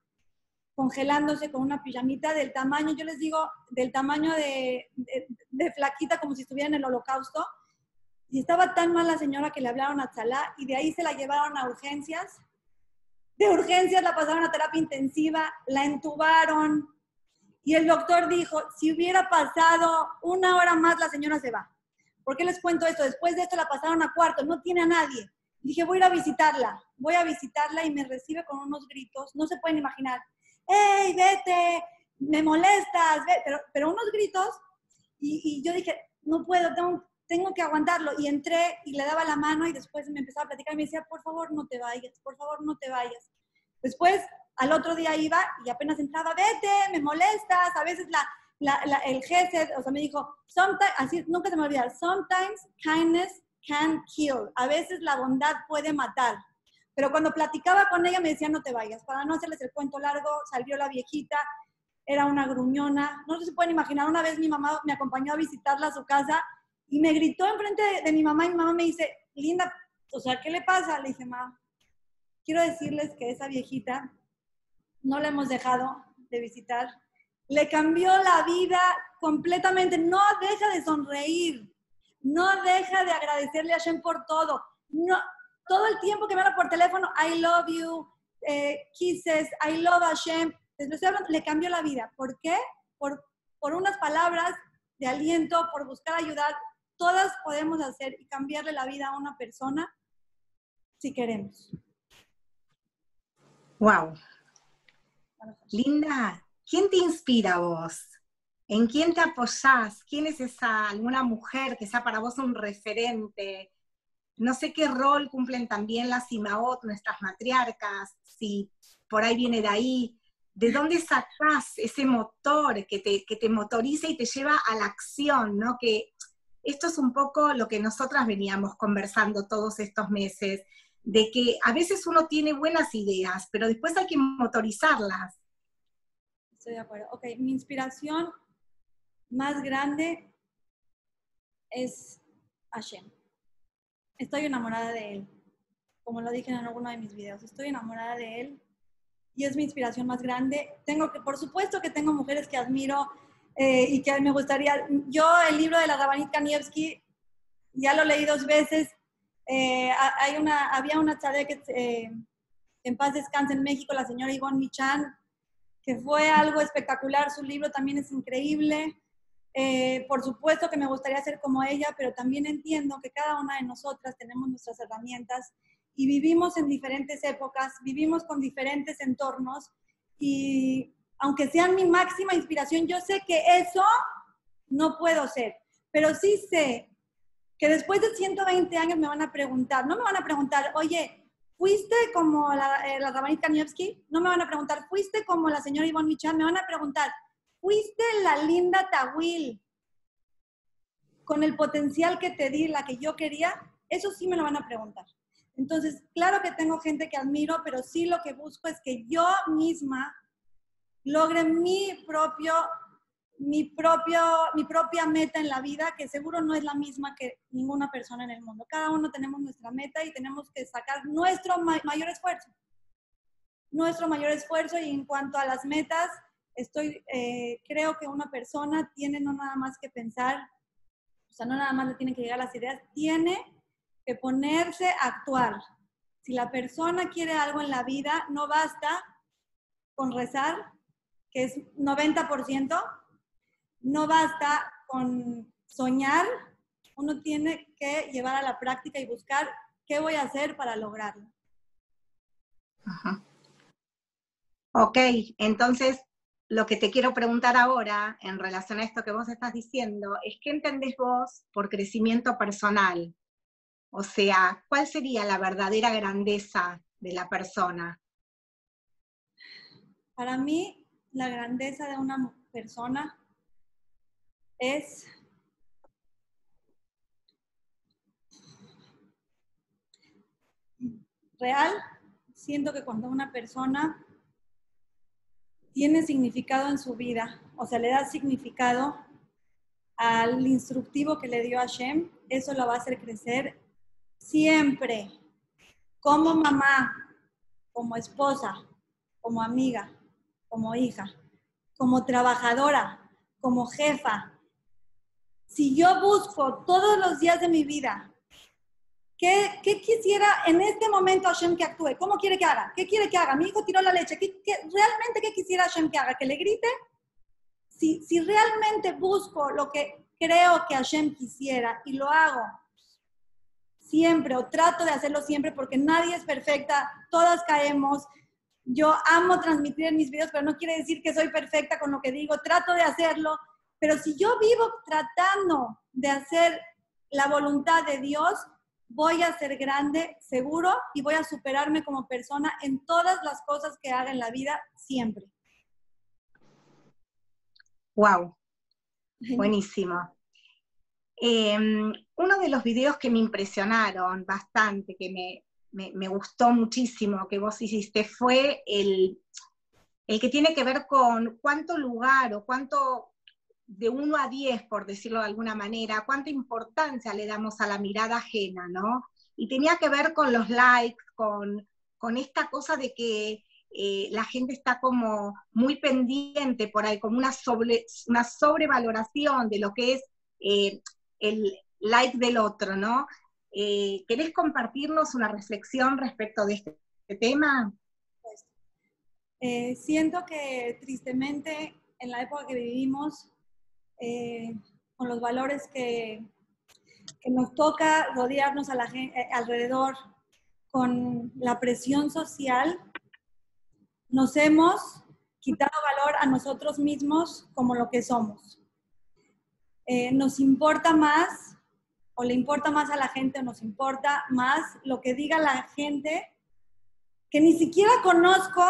congelándose con una pijamita del tamaño, yo les digo, del tamaño de, de, flaquita como si estuviera en el holocausto. Y estaba tan mal la señora que le hablaron a Chalá y de ahí se la llevaron a urgencias. De urgencias la pasaron a terapia intensiva, la entubaron, y el doctor dijo, si hubiera pasado una hora más, la señora se va. ¿Por qué les cuento esto? Después de esto la pasaron a cuarto, no tiene a nadie. Dije, voy a ir a visitarla, voy a visitarla y me recibe con unos gritos, no se pueden imaginar. ¡Ey, vete! Me molestas, Pero, unos gritos y, y, yo dije, no puedo, tengo, tengo que aguantarlo. Y entré y le daba la mano y después me empezaba a platicar y me decía, por favor, no te vayas, por favor, no te vayas. Después al otro día iba y apenas entraba, vete, me molestas, a veces la, el jefe, o sea, me dijo, sometimes, así, nunca se me olvida, sometimes kindness can kill, a veces la bondad puede matar. Pero cuando platicaba con ella me decía, no te vayas, para no hacerles el cuento largo, salió la viejita, era una gruñona, no se pueden imaginar, una vez mi mamá me acompañó a visitarla a su casa y me gritó enfrente de, de mi mamá y mi mamá me dice, Linda, o sea, ¿qué le pasa? Le dije, mamá, quiero decirles que esa viejita no la hemos dejado de visitar. Le cambió la vida completamente. No deja de sonreír. No deja de agradecerle a Hashem por todo. No, todo el tiempo que me habla por teléfono, I love you, eh, kisses, I love Hashem. le cambió la vida. ¿Por qué? Por, por unas palabras de aliento, por buscar ayudar. Todas podemos hacer y cambiarle la vida a una persona si queremos. Wow, Linda, ¿quién te inspira vos? ¿En quién te apoyás? ¿Quién es esa, alguna mujer que sea para vos un referente? No sé qué rol cumplen también las Imaot, nuestras matriarcas, si por ahí viene de ahí. ¿De dónde sacás ese motor que te, que te motoriza y te lleva a la acción? ¿no? Que esto es un poco lo que nosotras veníamos conversando todos estos meses de que a veces uno tiene buenas ideas, pero después hay que motorizarlas. Estoy de acuerdo. Ok, mi inspiración más grande es Hashem. Estoy enamorada de él, como lo dije en alguno de mis videos. Estoy enamorada de él y es mi inspiración más grande. Tengo que, por supuesto que tengo mujeres que admiro eh, y que me gustaría. Yo el libro de la Rabanit Kanievski ya lo leí dos veces eh, hay una, había una que eh, en paz descanse en México, la señora Ivonne Michan, que fue algo espectacular. Su libro también es increíble. Eh, por supuesto que me gustaría ser como ella, pero también entiendo que cada una de nosotras tenemos nuestras herramientas y vivimos en diferentes épocas, vivimos con diferentes entornos y aunque sean mi máxima inspiración, yo sé que eso no puedo ser, pero sí sé que después de 120 años me van a preguntar, no me van a preguntar, oye, ¿fuiste como la, eh, la Rabanit Kanievski? No me van a preguntar, ¿fuiste como la señora Ivonne Michan? Me van a preguntar, ¿fuiste la linda Tawil con el potencial que te di, la que yo quería? Eso sí me lo van a preguntar. Entonces, claro que tengo gente que admiro, pero sí lo que busco es que yo misma logre mi propio mi, propio, mi propia meta en la vida, que seguro no es la misma que ninguna persona en el mundo. Cada uno tenemos nuestra meta y tenemos que sacar nuestro mayor esfuerzo. Nuestro mayor esfuerzo y en cuanto a las metas, estoy, eh, creo que una persona tiene no nada más que pensar o sea, no nada más le tienen que llegar las ideas, tiene que ponerse a actuar. Si la persona quiere algo en la vida, no basta con rezar, que es 90%, no basta con soñar, uno tiene que llevar a la práctica y buscar qué voy a hacer para lograrlo. Ajá. Ok, entonces lo que te quiero preguntar ahora en relación a esto que vos estás diciendo es qué entendés vos por crecimiento personal. O sea, ¿cuál sería la verdadera grandeza de la persona? Para mí, la grandeza de una persona es real. Siento que cuando una persona tiene significado en su vida, o sea, le da significado al instructivo que le dio Hashem, eso lo va a hacer crecer siempre, como mamá, como esposa, como amiga, como hija, como trabajadora, como jefa. Si yo busco todos los días de mi vida ¿Qué, quisiera en este momento Hashem que actúe? ¿Cómo quiere que haga? ¿Qué quiere que haga? Mi hijo tiró la leche. ¿Qué, realmente qué quisiera Hashem que haga? ¿Que le grite? Si, si realmente busco lo que creo que Hashem quisiera y lo hago siempre o trato de hacerlo siempre porque nadie es perfecta, todas caemos. Yo amo transmitir mis videos, pero no quiere decir que soy perfecta con lo que digo, trato de hacerlo, pero si yo vivo tratando de hacer la voluntad de Dios, voy a ser grande, seguro, y voy a superarme como persona en todas las cosas que haga en la vida, siempre. Wow, <laughs> buenísimo. Em, uno de los videos que me impresionaron bastante, que me, me, gustó muchísimo, que vos hiciste, fue el, el que tiene que ver con cuánto lugar o cuánto de 1 a 10, por decirlo de alguna manera, cuánta importancia le damos a la mirada ajena, ¿no? Y tenía que ver con los likes, con, con esta cosa de que eh, la gente está como muy pendiente por ahí, como una, sobre, una sobrevaloración de lo que es eh, el like del otro, ¿no? Eh, ¿Querés compartirnos una reflexión respecto de este, este tema? siento que tristemente en la época que vivimos eh, con los valores que, nos toca rodearnos a la eh, alrededor, con la presión social, nos hemos quitado valor a nosotros mismos como lo que somos. Eh, nos importa más, o le importa más a la gente, o nos importa más lo que diga la gente, que ni siquiera conozco,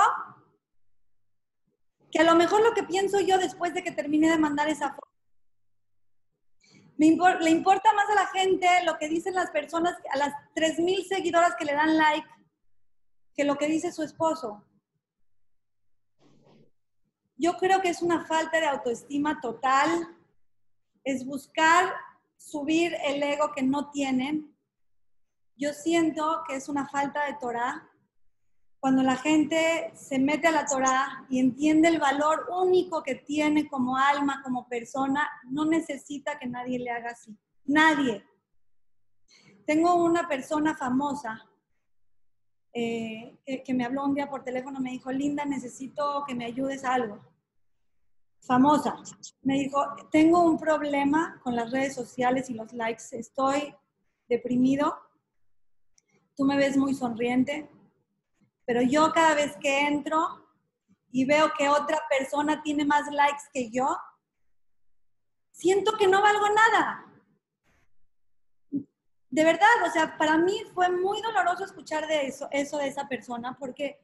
que a lo mejor lo que pienso yo después de que termine de mandar esa foto le importa más a la gente lo que dicen las personas, a las 3.000 seguidoras que le dan like, que lo que dice su esposo. Yo creo que es una falta de autoestima total, es buscar subir el ego que no tienen. Yo siento que es una falta de Torah cuando la gente se mete a la Torah y entiende el valor único que tiene como alma, como persona, no necesita que nadie le haga así. Nadie. Tengo una persona famosa eh, que, me habló un día por teléfono, me dijo, Linda, necesito que me ayudes a algo. Famosa. Me dijo, tengo un problema con las redes sociales y los likes, estoy deprimido, tú me ves muy sonriente, pero yo cada vez que entro y veo que otra persona tiene más likes que yo, siento que no valgo nada. De verdad, o sea, para mí fue muy doloroso escuchar de eso, eso de esa persona, porque,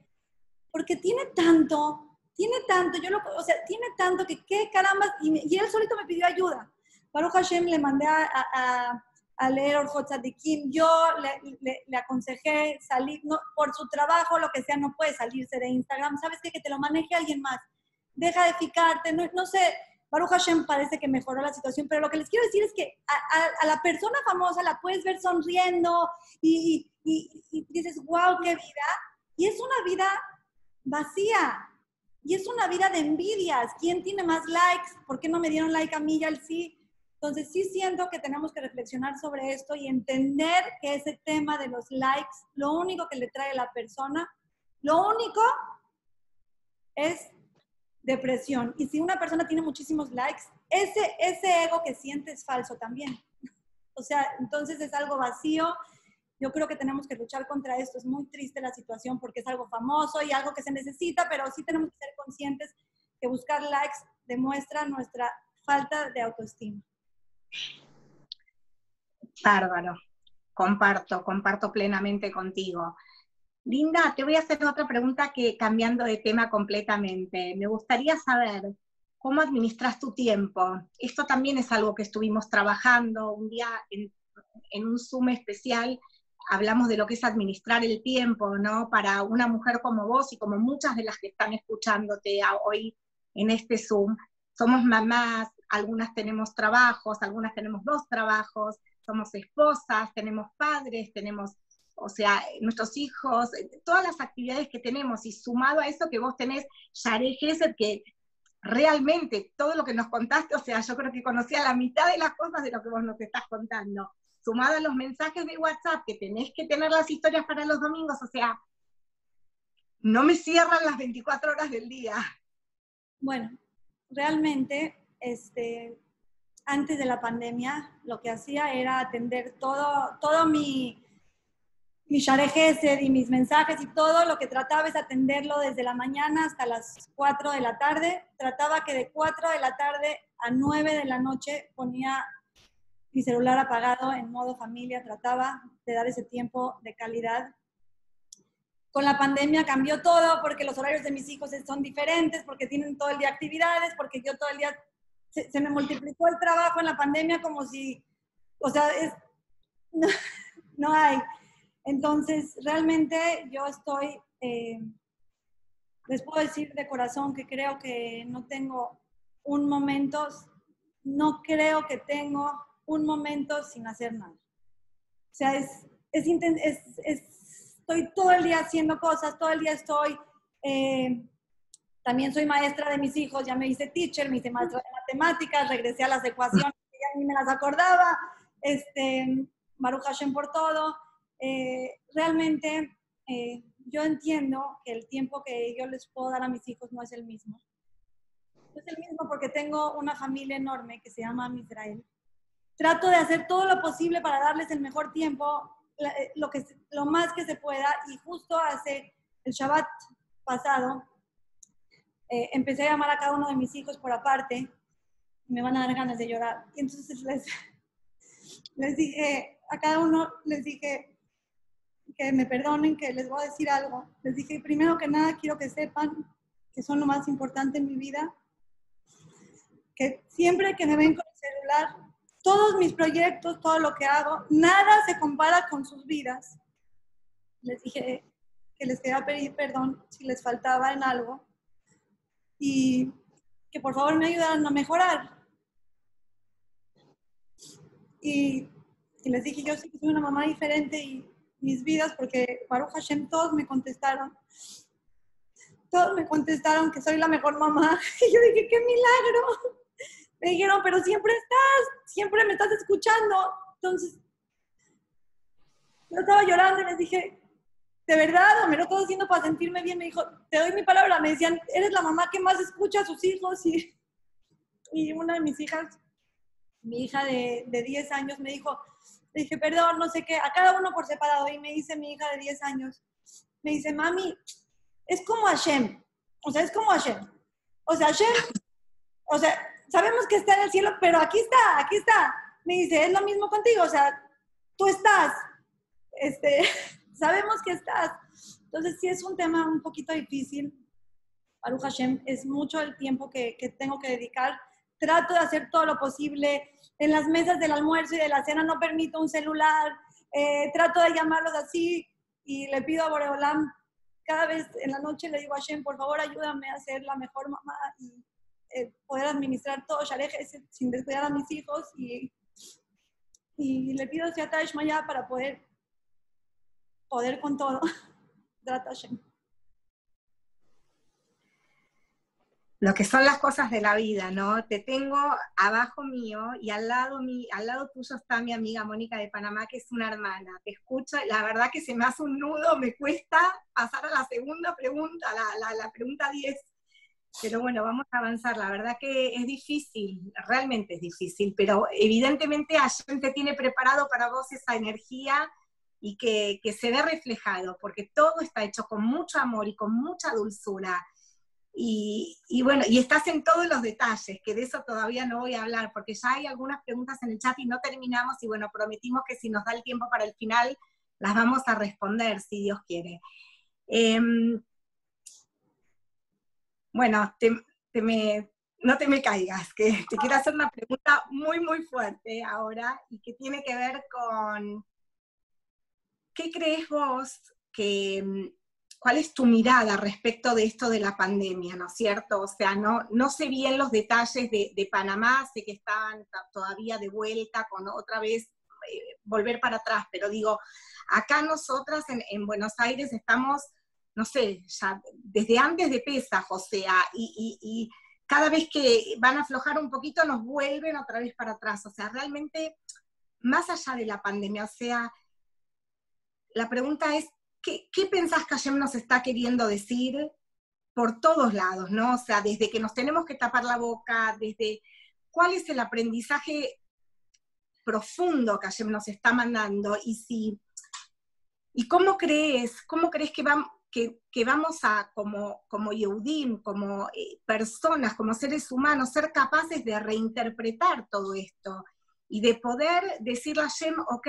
porque tiene tanto, tiene tanto, yo lo, o sea, tiene tanto que qué caramba, y, él solito me pidió ayuda. Baruch Hashem le mandé a a leer Orjot Kim. Yo le, le, aconsejé salir, no, por su trabajo, lo que sea, no puede salirse de Instagram. ¿Sabes qué? Que te lo maneje alguien más. Deja de ficarte, no, no sé. Baruch Hashem parece que mejoró la situación, pero lo que les quiero decir es que a, la persona famosa la puedes ver sonriendo y, y, y, dices, wow, qué vida. Y es una vida vacía. Y es una vida de envidias. ¿Quién tiene más likes? ¿Por qué no me dieron like a mí y al sí? Entonces sí siento que tenemos que reflexionar sobre esto y entender que ese tema de los likes, lo único que le trae a la persona, lo único es depresión. Y si una persona tiene muchísimos likes, ese, ese ego que siente es falso también. O sea, entonces es algo vacío. Yo creo que tenemos que luchar contra esto. Es muy triste la situación porque es algo famoso y algo que se necesita, pero sí tenemos que ser conscientes que buscar likes demuestra nuestra falta de autoestima. Bárbaro, comparto, comparto plenamente contigo. Linda, te voy a hacer otra pregunta que cambiando de tema completamente. Me gustaría saber cómo administras tu tiempo. Esto también es algo que estuvimos trabajando un día en, un Zoom especial. Hablamos de lo que es administrar el tiempo, ¿no? Para una mujer como vos y como muchas de las que están escuchándote hoy en este Zoom. Somos mamás, algunas tenemos trabajos, algunas tenemos dos trabajos, somos esposas, tenemos padres, tenemos, o sea, nuestros hijos, todas las actividades que tenemos, y sumado a eso que vos tenés, Yare Gesed, que realmente todo lo que nos contaste, o sea, yo creo que conocía la mitad de las cosas de lo que vos nos estás contando, sumado a los mensajes de WhatsApp, que tenés que tener las historias para los domingos, o sea, no me cierran las 24 horas del día. Bueno, realmente, este, antes de la pandemia, lo que hacía era atender todo, todo mi, mi y mis mensajes y todo lo que trataba es atenderlo desde la mañana hasta las 4 de la tarde. Trataba que de 4 de la tarde a 9 de la noche ponía mi celular apagado en modo familia, trataba de dar ese tiempo de calidad con la pandemia cambió todo porque los horarios de mis hijos son diferentes, porque tienen todo el día actividades, porque yo todo el día se, me multiplicó el trabajo en la pandemia como si, o sea, es, <laughs> no, hay. Entonces, realmente yo estoy, eh, les puedo decir de corazón que creo que no tengo un momento, no creo que tengo un momento sin hacer nada. O sea, es estoy todo el día haciendo cosas, todo el día estoy, eh, también soy maestra de mis hijos, ya me hice teacher, me hice maestra de matemáticas, regresé a las ecuaciones, que ya ni me las acordaba, este, Baruch Hashem por todo. Eh, realmente eh, yo entiendo que el tiempo que yo les puedo dar a mis hijos no es el mismo. No es el mismo porque tengo una familia enorme que se llama Israel. Trato de hacer todo lo posible para darles el mejor tiempo eh, lo, que, lo más que se pueda y justo hace el Shabbat pasado eh, empecé a llamar a cada uno de mis hijos por aparte me van a dar ganas de llorar. Y entonces les, <laughs> les dije, a cada uno les dije que me perdonen, que les voy a decir algo. Les dije, primero que nada, quiero que sepan que son lo más importante en mi vida, que siempre que me ven con el celular, todos mis proyectos, todo lo que hago, nada se compara con sus vidas. Les dije que les quería pedir perdón si les faltaba en algo y que por favor me ayudaran a mejorar. Y, les dije, yo sí que soy una mamá diferente y mis vidas, porque Baruch Hashem, todos me contestaron, todos me contestaron que soy la mejor mamá. <laughs> Y yo dije, qué milagro me dijeron, pero siempre estás, siempre me estás escuchando. Entonces, yo estaba llorando y les dije, ¿de verdad? ¿O me lo estoy haciendo para sentirme bien? Me dijo, te doy mi palabra. Me decían, eres la mamá que más escucha a sus hijos. Y, y una de mis hijas, mi hija de, de 10 años, me dijo, le dije, perdón, no sé qué, a cada uno por separado. Y me dice mi hija de 10 años, me dice, mami, es como Hashem. O sea, es como Hashem. O sea, Hashem, o sea, sabemos que está en el cielo, pero aquí está, aquí está. Me dice, es lo mismo contigo, o sea, tú estás, este, <laughs> sabemos que estás. Entonces sí es un tema un poquito difícil. Baruch Hashem, es mucho el tiempo que, que tengo que dedicar. Trato de hacer todo lo posible. En las mesas del almuerzo y de la cena no permito un celular. Eh, trato de llamarlos así y le pido a Boreolam cada vez en la noche le digo a Hashem, por favor ayúdame a ser la mejor mamá y eh, poder administrar todo Sharej sin descuidar a mis hijos y, y le pido a ya para poder, poder con todo. <laughs> lo que son las cosas de la vida, ¿no? Te tengo abajo mío y al lado, mi, al lado tuyo está mi amiga Mónica de Panamá, que es una hermana. Te escucho, la verdad que se me hace un nudo, me cuesta pasar a la segunda pregunta, la, la, pregunta 10. Pero bueno, vamos a avanzar. La verdad que es difícil, realmente es difícil, pero evidentemente te tiene preparado para vos esa energía y que, que se ve reflejado, porque todo está hecho con mucho amor y con mucha dulzura y, bueno, y estás en todos los detalles, que de eso todavía no voy a hablar, porque ya hay algunas preguntas en el chat y no terminamos, y bueno, prometimos que si nos da el tiempo para el final, las vamos a responder, si Dios quiere. Em, bueno, no te me caigas, que te quiero hacer una pregunta muy, muy fuerte ahora, y que tiene que ver con, ¿qué crees vos que ¿Cuál es tu mirada respecto de esto de la pandemia, no es cierto? O sea, no, no sé bien los detalles de, Panamá, sé que estaban todavía de vuelta con otra vez eh, volver para atrás, pero digo, acá nosotras en, Buenos Aires estamos, no sé, ya desde antes de Pesaj, o sea, y, cada vez que van a aflojar un poquito nos vuelven otra vez para atrás, o sea, realmente, más allá de la pandemia, o sea, la pregunta es, ¿qué, pensás que Hashem nos está queriendo decir por todos lados, ¿no? O sea, desde que nos tenemos que tapar la boca, desde cuál es el aprendizaje profundo que Hashem nos está mandando y si y cómo crees, cómo crees que, vamos, que, vamos a, como, como Yehudim, como eh, personas, como seres humanos, ser capaces de reinterpretar todo esto y de poder decirle a Hashem, ok,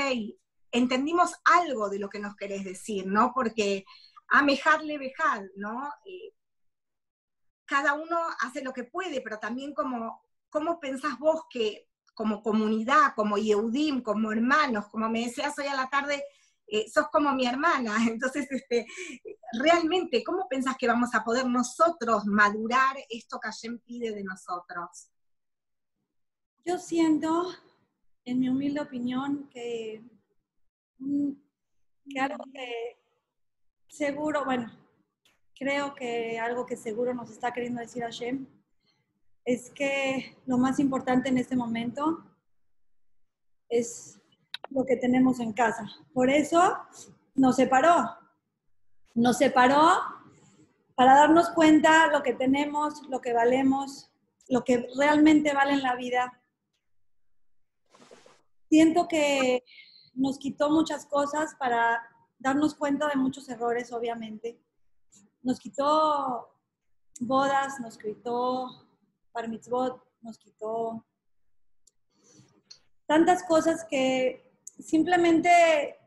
entendimos algo de lo que nos querés decir, ¿no? Porque amejarle bejad, ¿no? Eh, cada uno hace lo que puede, pero también como, ¿cómo pensás vos que como comunidad, como Yehudim, como hermanos, como me decías hoy a la tarde, eh, sos como mi hermana, <laughs> entonces, este, realmente, ¿cómo pensás que vamos a poder nosotros madurar esto que Hashem pide de nosotros? Yo siento, en mi humilde opinión, que que algo que seguro, bueno, creo que algo que seguro nos está queriendo decir Hashem es que lo más importante en este momento es lo que tenemos en casa. Por eso nos separó. Nos separó para darnos cuenta lo que tenemos, lo que valemos, lo que realmente vale en la vida. Siento que nos quitó muchas cosas para darnos cuenta de muchos errores, obviamente. Nos quitó bodas, nos quitó bar mitzvot, nos quitó tantas cosas que simplemente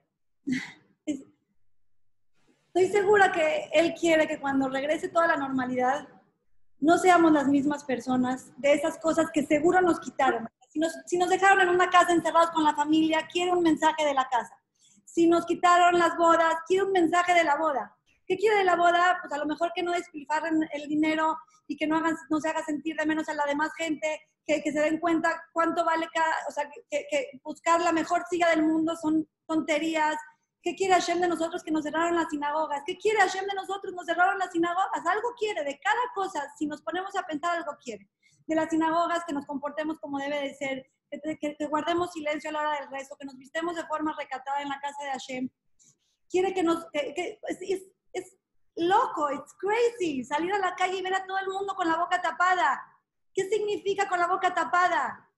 <laughs> estoy segura que Él quiere que cuando regrese toda la normalidad no seamos las mismas personas de esas cosas que seguro nos quitaron. Si nos, dejaron en una casa encerrados con la familia, quiere un mensaje de la casa. Si nos quitaron las bodas, quiere un mensaje de la boda. ¿Qué quiere de la boda? Pues a lo mejor que no despilfarren el dinero y que no, hagan, no se haga sentir de menos a la demás gente, que, que se den cuenta cuánto vale cada, o sea, que, que, buscar la mejor silla del mundo son tonterías. ¿Qué quiere Hashem de nosotros que nos cerraron las sinagogas? ¿Qué quiere Hashem de nosotros? Nos cerraron las sinagogas. Algo quiere, de cada cosa, si nos ponemos a pensar, algo quiere de las sinagogas, que nos comportemos como debe de ser, que, que, guardemos silencio a la hora del rezo, que nos vistemos de forma recatada en la casa de Hashem. Quiere que nos... Que, es, es, loco, it's crazy, salir a la calle y ver a todo el mundo con la boca tapada. ¿Qué significa con la boca tapada?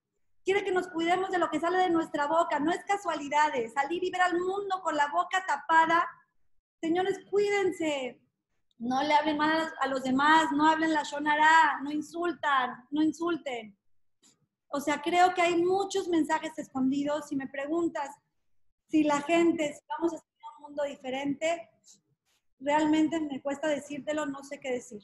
Quiere que nos cuidemos de lo que sale de nuestra boca, no es casualidades. Salir y ver al mundo con la boca tapada. Señores, cuídense, no le hablen mal a los demás, no hablen la shonara, no insultan, no insulten. O sea, creo que hay muchos mensajes escondidos. Si me preguntas si la gente, si vamos a hacer un mundo diferente, realmente me cuesta decírtelo, no sé qué decir.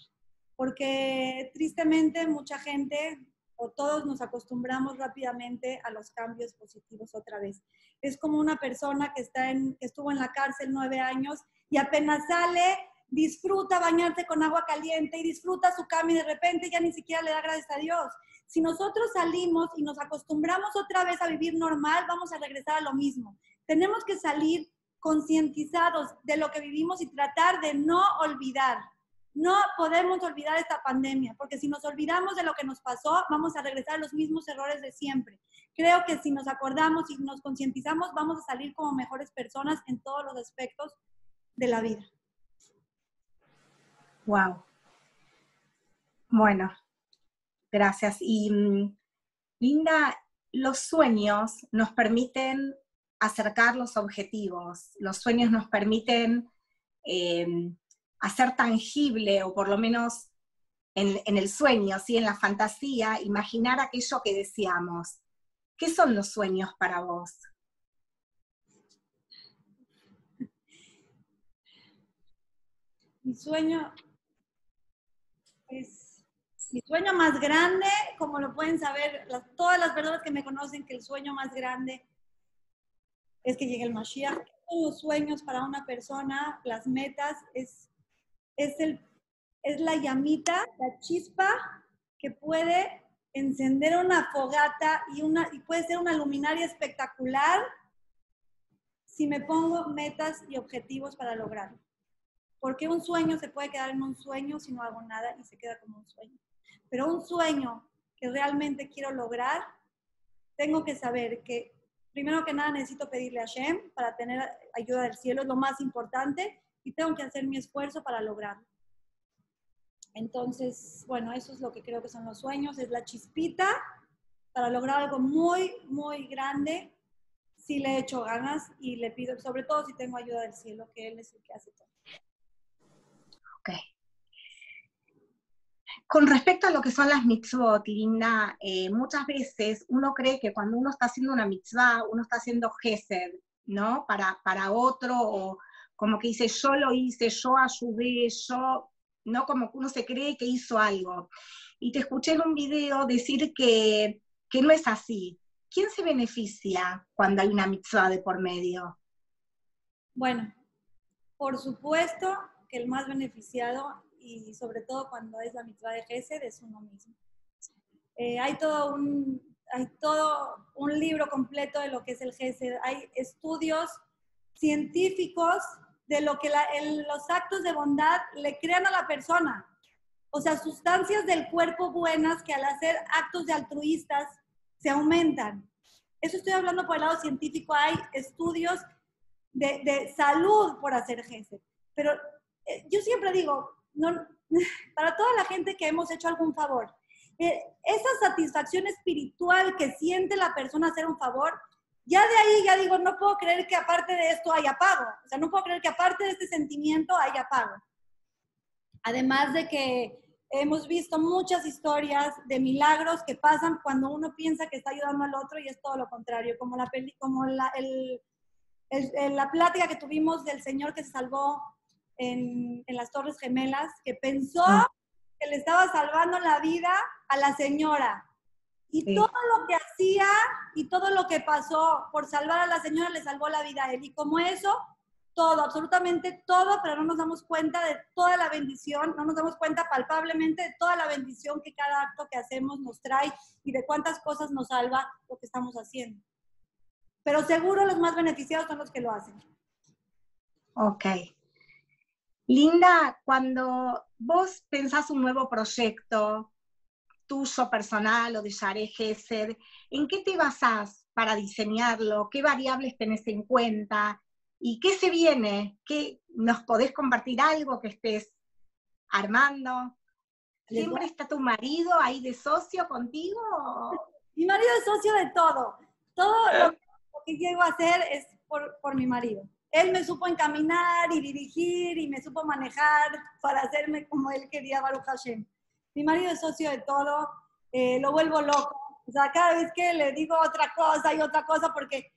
Porque tristemente mucha gente o todos nos acostumbramos rápidamente a los cambios positivos otra vez. Es como una persona que, está en, que estuvo en la cárcel nueve años y apenas sale disfruta bañarse con agua caliente y disfruta su cama y de repente ya ni siquiera le da gracias a Dios. Si nosotros salimos y nos acostumbramos otra vez a vivir normal, vamos a regresar a lo mismo. Tenemos que salir concientizados de lo que vivimos y tratar de no olvidar. No podemos olvidar esta pandemia, porque si nos olvidamos de lo que nos pasó, vamos a regresar a los mismos errores de siempre. Creo que si nos acordamos y nos concientizamos, vamos a salir como mejores personas en todos los aspectos de la vida. Wow. Bueno, gracias. Y mm, Linda, los sueños nos permiten acercar los objetivos, los sueños nos permiten eh, hacer tangible, o por lo menos en, el sueño, ¿sí? en la fantasía, imaginar aquello que deseamos. ¿Qué son los sueños para vos? Mi sueño es mi sueño más grande, como lo pueden saber todas las personas que me conocen, que el sueño más grande es que llegue el Mashiach. Los sueños para una persona, las metas, es es, el, es la llamita, la chispa que puede encender una fogata y, una, y puede ser una luminaria espectacular si me pongo metas y objetivos para lograrlo. Porque un sueño se puede quedar en un sueño si no hago nada y se queda como un sueño. Pero un sueño que realmente quiero lograr, tengo que saber que primero que nada necesito pedirle a Shem para tener ayuda del cielo, es lo más importante y tengo que hacer mi esfuerzo para lograrlo. Entonces, bueno, eso es lo que creo que son los sueños, es la chispita para lograr algo muy, muy grande. Si le echo ganas y le pido, sobre todo si tengo ayuda del cielo, que Él es el que hace todo. Ok. Con respecto a lo que son las mitzvot, Linda, eh, muchas veces uno cree que cuando uno está haciendo una mitzvah, uno está haciendo gesed, ¿no? Para, para otro o como que dice, yo lo hice, yo ayudé, yo, ¿no? Como que uno se cree que hizo algo. Y te escuché en un video decir que, que no es así. ¿Quién se beneficia cuando hay una mitzvah de por medio? Bueno, por supuesto que el más beneficiado, y sobre todo cuando es la mitzvah de Gesed, es uno mismo. Eh, hay, todo un, hay todo un libro completo de lo que es el Gesed. Hay estudios científicos de lo que los actos de bondad le crean a la persona. O sea, sustancias del cuerpo buenas que al hacer actos de altruistas se aumentan. Eso estoy hablando por el lado científico. Hay estudios de, salud por hacer GESE. Pero yo siempre digo, no, <laughs> para toda la gente que hemos hecho algún favor, eh, esa satisfacción espiritual que siente la persona hacer un favor ya de ahí ya digo, no puedo creer que aparte de esto haya pago. O sea, no puedo creer que aparte de este sentimiento haya pago. Además de que hemos visto muchas historias de milagros que pasan cuando uno piensa que está ayudando al otro y es todo lo contrario, como la, como la, el, la plática que tuvimos del señor que se salvó en, en las Torres Gemelas, que pensó ah. que le estaba salvando la vida a la señora y todo lo que hacía y todo lo que pasó por salvar a la señora le salvó la vida a él. Y como eso, todo, absolutamente todo, pero no nos damos cuenta de toda la bendición, no nos damos cuenta palpablemente de toda la bendición que cada acto que hacemos nos trae y de cuántas cosas nos salva lo que estamos haciendo. Pero seguro los más beneficiados son los que lo hacen. Ok. Linda, cuando vos pensás un nuevo proyecto, tuyo personal o de Yare Gesed, ¿en qué te basás para diseñarlo? ¿Qué variables tenés en cuenta? ¿Y qué se viene? ¿Qué, ¿Nos podés compartir algo que estés armando? ¿Siempre está tu marido ahí de socio contigo? Mi marido es socio de todo. Todo lo que llego a hacer es por, por mi marido. Él me supo encaminar y dirigir y me supo manejar para hacerme como él quería, Baruch Hashem. Mi marido es socio de todo, eh, lo vuelvo loco. O sea, cada vez que le digo otra cosa y otra cosa, porque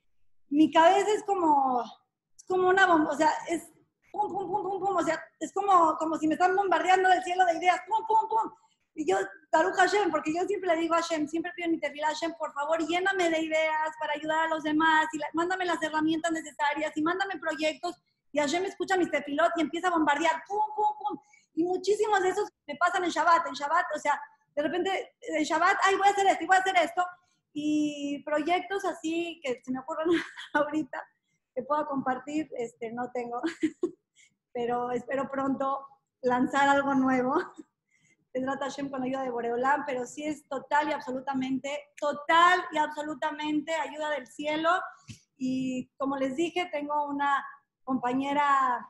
mi cabeza es como, es como una bomba, o sea, es pum, pum, pum, pum, pum, o sea, es como, como si me están bombardeando del cielo de ideas, pum, pum, pum. Y yo, Taruch Hashem, porque yo siempre le digo a Hashem, siempre pido mi tefila, Hashem, por favor, lléname de ideas para ayudar a los demás, y mándame las herramientas necesarias, y mándame proyectos, y Hashem escucha mis tefilot y empieza a bombardear, pum, pum, pum. Y muchísimos de esos me pasan en Shabbat. En Shabbat, o sea, de repente en Shabbat, ay, voy a hacer esto y voy a hacer esto. Y proyectos así que se me ocurren <laughs> ahorita que pueda compartir, este, no tengo. <laughs> Pero espero pronto lanzar algo nuevo. Trata Hashem con ayuda de Boreolán, pero sí es total y absolutamente, total y absolutamente ayuda del cielo. Y como les dije, tengo una compañera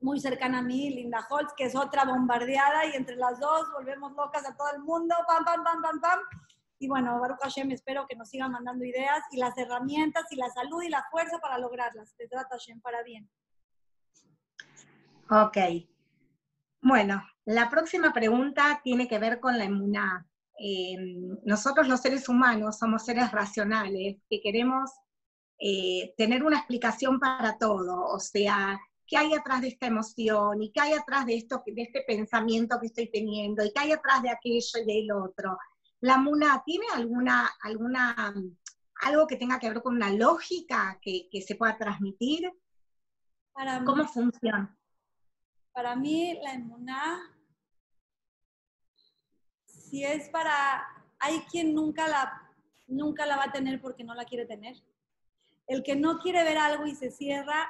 muy cercana a mí, Linda Holtz, que es otra bombardeada y entre las dos volvemos locas a todo el mundo, pam, pam, pam, pam, pam. Y bueno, Baruch Hashem, espero que nos sigan mandando ideas y las herramientas y la salud y la fuerza para lograrlas. Te trata Hashem para bien. Ok. Bueno, la próxima pregunta tiene que ver con la emuná. Eh, nosotros los seres humanos somos seres racionales que queremos eh, tener una explicación para todo, o sea, qué hay atrás de esta emoción y qué hay atrás de esto, de este pensamiento que estoy teniendo y qué hay atrás de aquello y del otro. ¿La MUNA tiene alguna, alguna, algo que tenga que ver con una lógica que, se pueda transmitir? ¿Cómo funciona? Para mí la MUNA, si es para, hay quien nunca la, nunca la va a tener porque no la quiere tener. El que no quiere ver algo y se cierra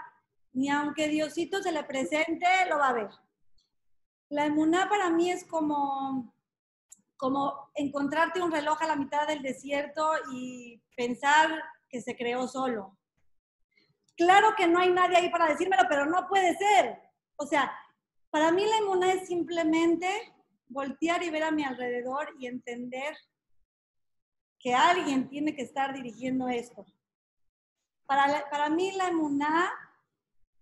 ni aunque Diosito se le presente, lo va a ver. La emuná para mí es como, como encontrarte un reloj a la mitad del desierto y pensar que se creó solo. Claro que no hay nadie ahí para decírmelo, pero no puede ser. O sea, para mí la emuná es simplemente voltear y ver a mi alrededor y entender que alguien tiene que estar dirigiendo esto. Para, para mí la emuná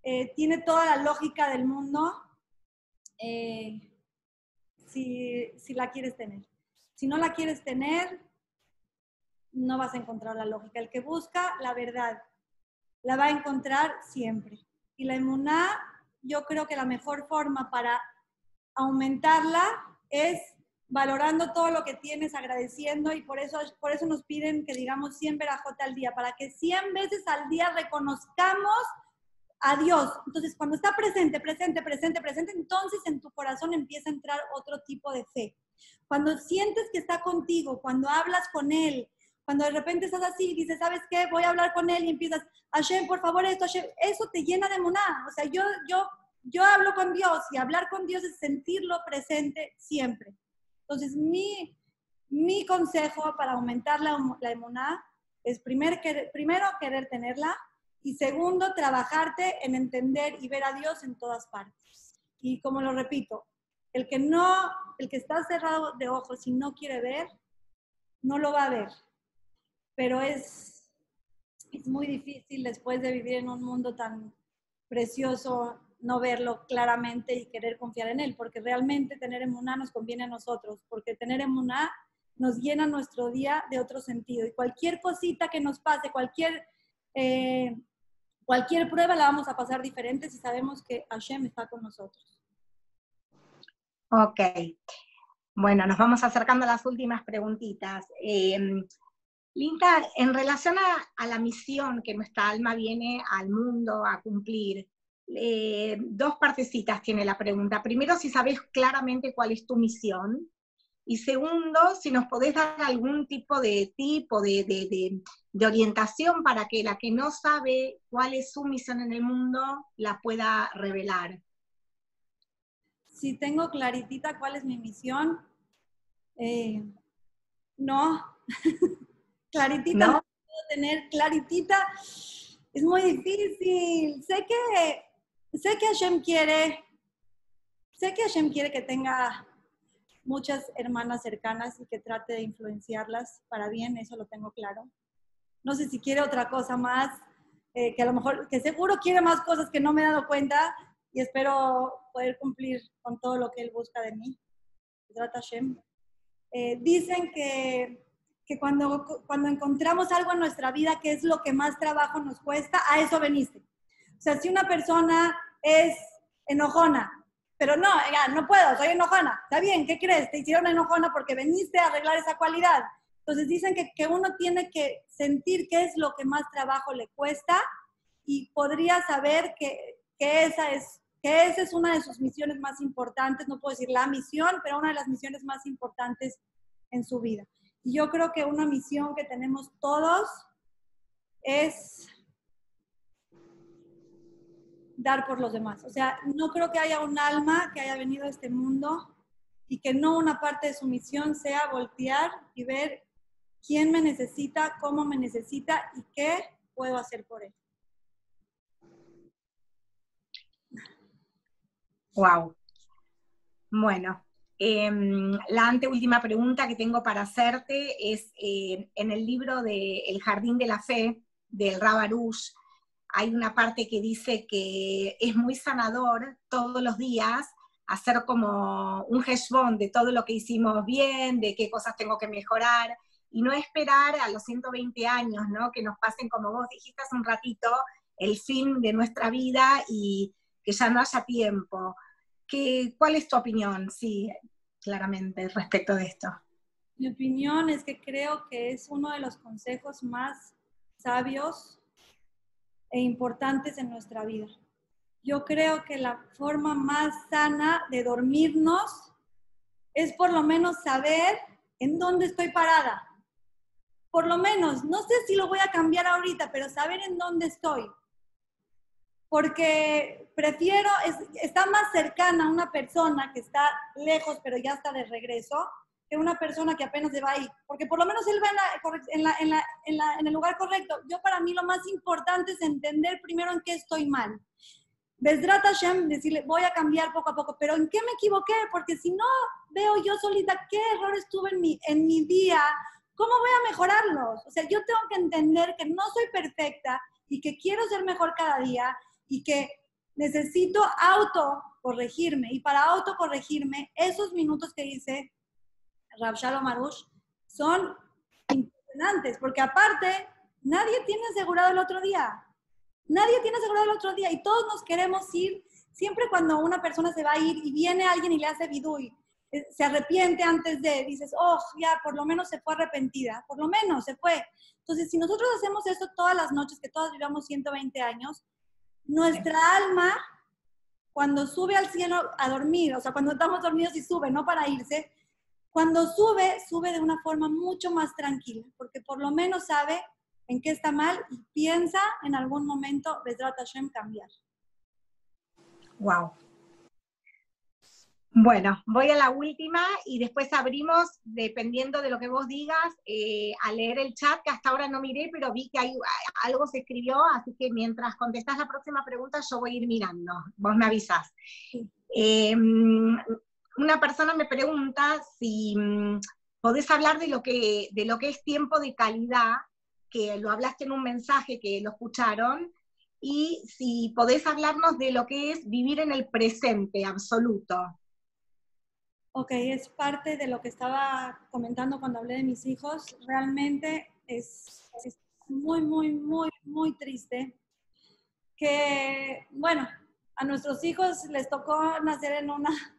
eh, tiene toda la lógica del mundo eh, si, si la quieres tener. Si no la quieres tener, no vas a encontrar la lógica. El que busca la verdad, la va a encontrar siempre. Y la emuná, yo creo que la mejor forma para aumentarla es valorando todo lo que tienes, agradeciendo y por eso, por eso nos piden que digamos 100 verajot al día, para que 100 veces al día reconozcamos a Dios. Entonces, cuando está presente, presente, presente, presente, entonces en tu corazón empieza a entrar otro tipo de fe. Cuando sientes que está contigo, cuando hablas con Él, cuando de repente estás así y dices, ¿sabes qué? Voy a hablar con Él y empiezas, Hashem, por favor, esto, Hashem, eso te llena de moná. O sea, yo, yo, yo hablo con Dios y hablar con Dios es sentirlo presente siempre. Entonces, mi, mi consejo para aumentar la, la emuná es primer, primero querer tenerla, y segundo, trabajarte en entender y ver a Dios en todas partes. Y como lo repito, el que no, el que está cerrado de ojos y no quiere ver, no lo va a ver. Pero es, es muy difícil después de vivir en un mundo tan precioso no verlo claramente y querer confiar en él, porque realmente tener emuná nos conviene a nosotros, porque tener emuná nos llena nuestro día de otro sentido. Y cualquier cosita que nos pase, cualquier eh, cualquier prueba la vamos a pasar diferente si sabemos que Hashem está con nosotros. Ok. Bueno, nos vamos acercando a las últimas preguntitas. Eh, Linda, en relación a, la misión que nuestra alma viene al mundo a cumplir, eh, dos partecitas tiene la pregunta. Primero, si sabes claramente cuál es tu misión. Y segundo, si nos podés dar algún tipo de tipo de, de, orientación para que la que no sabe cuál es su misión en el mundo la pueda revelar. Si tengo claritita cuál es mi misión, eh, no, <laughs> claritita ¿No? puedo tener, claritita, es muy difícil. Sé que, sé que Hashem quiere, sé que Hashem quiere que tenga muchas hermanas cercanas y que trate de influenciarlas para bien, eso lo tengo claro. No sé si quiere otra cosa más, eh, que a lo mejor, que seguro quiere más cosas que no me he dado cuenta y espero poder cumplir con todo lo que él busca de mí. Trata eh, dicen que, que cuando, cuando encontramos algo en nuestra vida que es lo que más trabajo nos cuesta, a eso veniste. O sea, si una persona es enojona, pero no, ya, no puedo, soy enojona. Está bien, ¿qué crees? Te hicieron enojona porque veniste a arreglar esa cualidad. Entonces dicen que, que uno tiene que sentir qué es lo que más trabajo le cuesta y podría saber que, que esa es que esa es una de sus misiones más importantes, no puedo decir la misión, pero una de las misiones más importantes en su vida. Yo creo que una misión que tenemos todos es dar por los demás. O sea, no creo que haya un alma que haya venido a este mundo y que no una parte de su misión sea voltear y ver quién me necesita, cómo me necesita y qué puedo hacer por él. Wow. Bueno, em, la anteúltima pregunta que tengo para hacerte es, eh, en el libro de El Jardín de la Fe, del Rabarush, hay una parte que dice que es muy sanador todos los días hacer como un hashbond de todo lo que hicimos bien, de qué cosas tengo que mejorar, y no esperar a los 120 años, ¿no? Que nos pasen, como vos dijiste hace un ratito, el fin de nuestra vida y que ya no haya tiempo. ¿Qué, ¿Cuál es tu opinión, sí, claramente, respecto de esto? Mi opinión es que creo que es uno de los consejos más sabios e importantes en nuestra vida. Yo creo que la forma más sana de dormirnos es por lo menos saber en dónde estoy parada. Por lo menos, no sé si lo voy a cambiar ahorita, pero saber en dónde estoy. Porque prefiero, estar más cercana una persona que está lejos, pero ya está de regreso, que una persona que apenas se va ahí, porque por lo menos él va en, la, en, la, en, la, en, el lugar correcto. Yo para mí lo más importante es entender primero en qué estoy mal. Besdrat Hashem, decirle, voy a cambiar poco a poco, pero ¿en qué me equivoqué? Porque si no veo yo solita qué errores tuve en mi, en mi día, ¿cómo voy a mejorarlos? O sea, yo tengo que entender que no soy perfecta y que quiero ser mejor cada día y que necesito autocorregirme. Y para autocorregirme, esos minutos que hice Rav Shalom son impresionantes, porque aparte, nadie tiene asegurado el otro día. Nadie tiene asegurado el otro día y todos nos queremos ir. Siempre cuando una persona se va a ir y viene alguien y le hace vidui, eh, se arrepiente antes de, dices, oh, ya, por lo menos se fue arrepentida, por lo menos se fue. Entonces, si nosotros hacemos esto todas las noches, que todas vivamos 120 años, nuestra alma, cuando sube al cielo a dormir, o sea, cuando estamos dormidos y sube, no para irse, cuando sube, sube de una forma mucho más tranquila, porque por lo menos sabe en qué está mal y piensa en algún momento, Besrat Hashem, cambiar. Wow. Bueno, voy a la última y después abrimos, dependiendo de lo que vos digas, eh, a leer el chat, que hasta ahora no miré, pero vi que hay, algo se escribió, así que mientras contestas la próxima pregunta, yo voy a ir mirando. Vos me avisás. Em, una persona me pregunta si mm, podés hablar de lo, que, de lo que es tiempo de calidad, que lo hablaste en un mensaje que lo escucharon, y si podés hablarnos de lo que es vivir en el presente absoluto. Ok, es parte de lo que estaba comentando cuando hablé de mis hijos. Realmente es, es muy, muy, muy, muy triste que, bueno, a nuestros hijos les tocó nacer en una <laughs>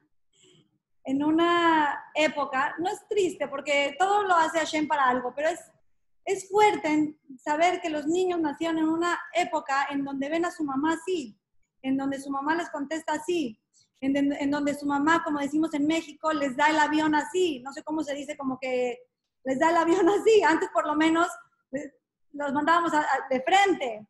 en una época, no es triste porque todo lo hace Hashem para algo, pero es, es fuerte saber que los niños nacieron en una época en donde ven a su mamá así, en donde su mamá les contesta así, en, donde su mamá, como decimos en México, les da el avión así, no sé cómo se dice, como que les da el avión <laughs> así, antes por lo menos los mandábamos de frente.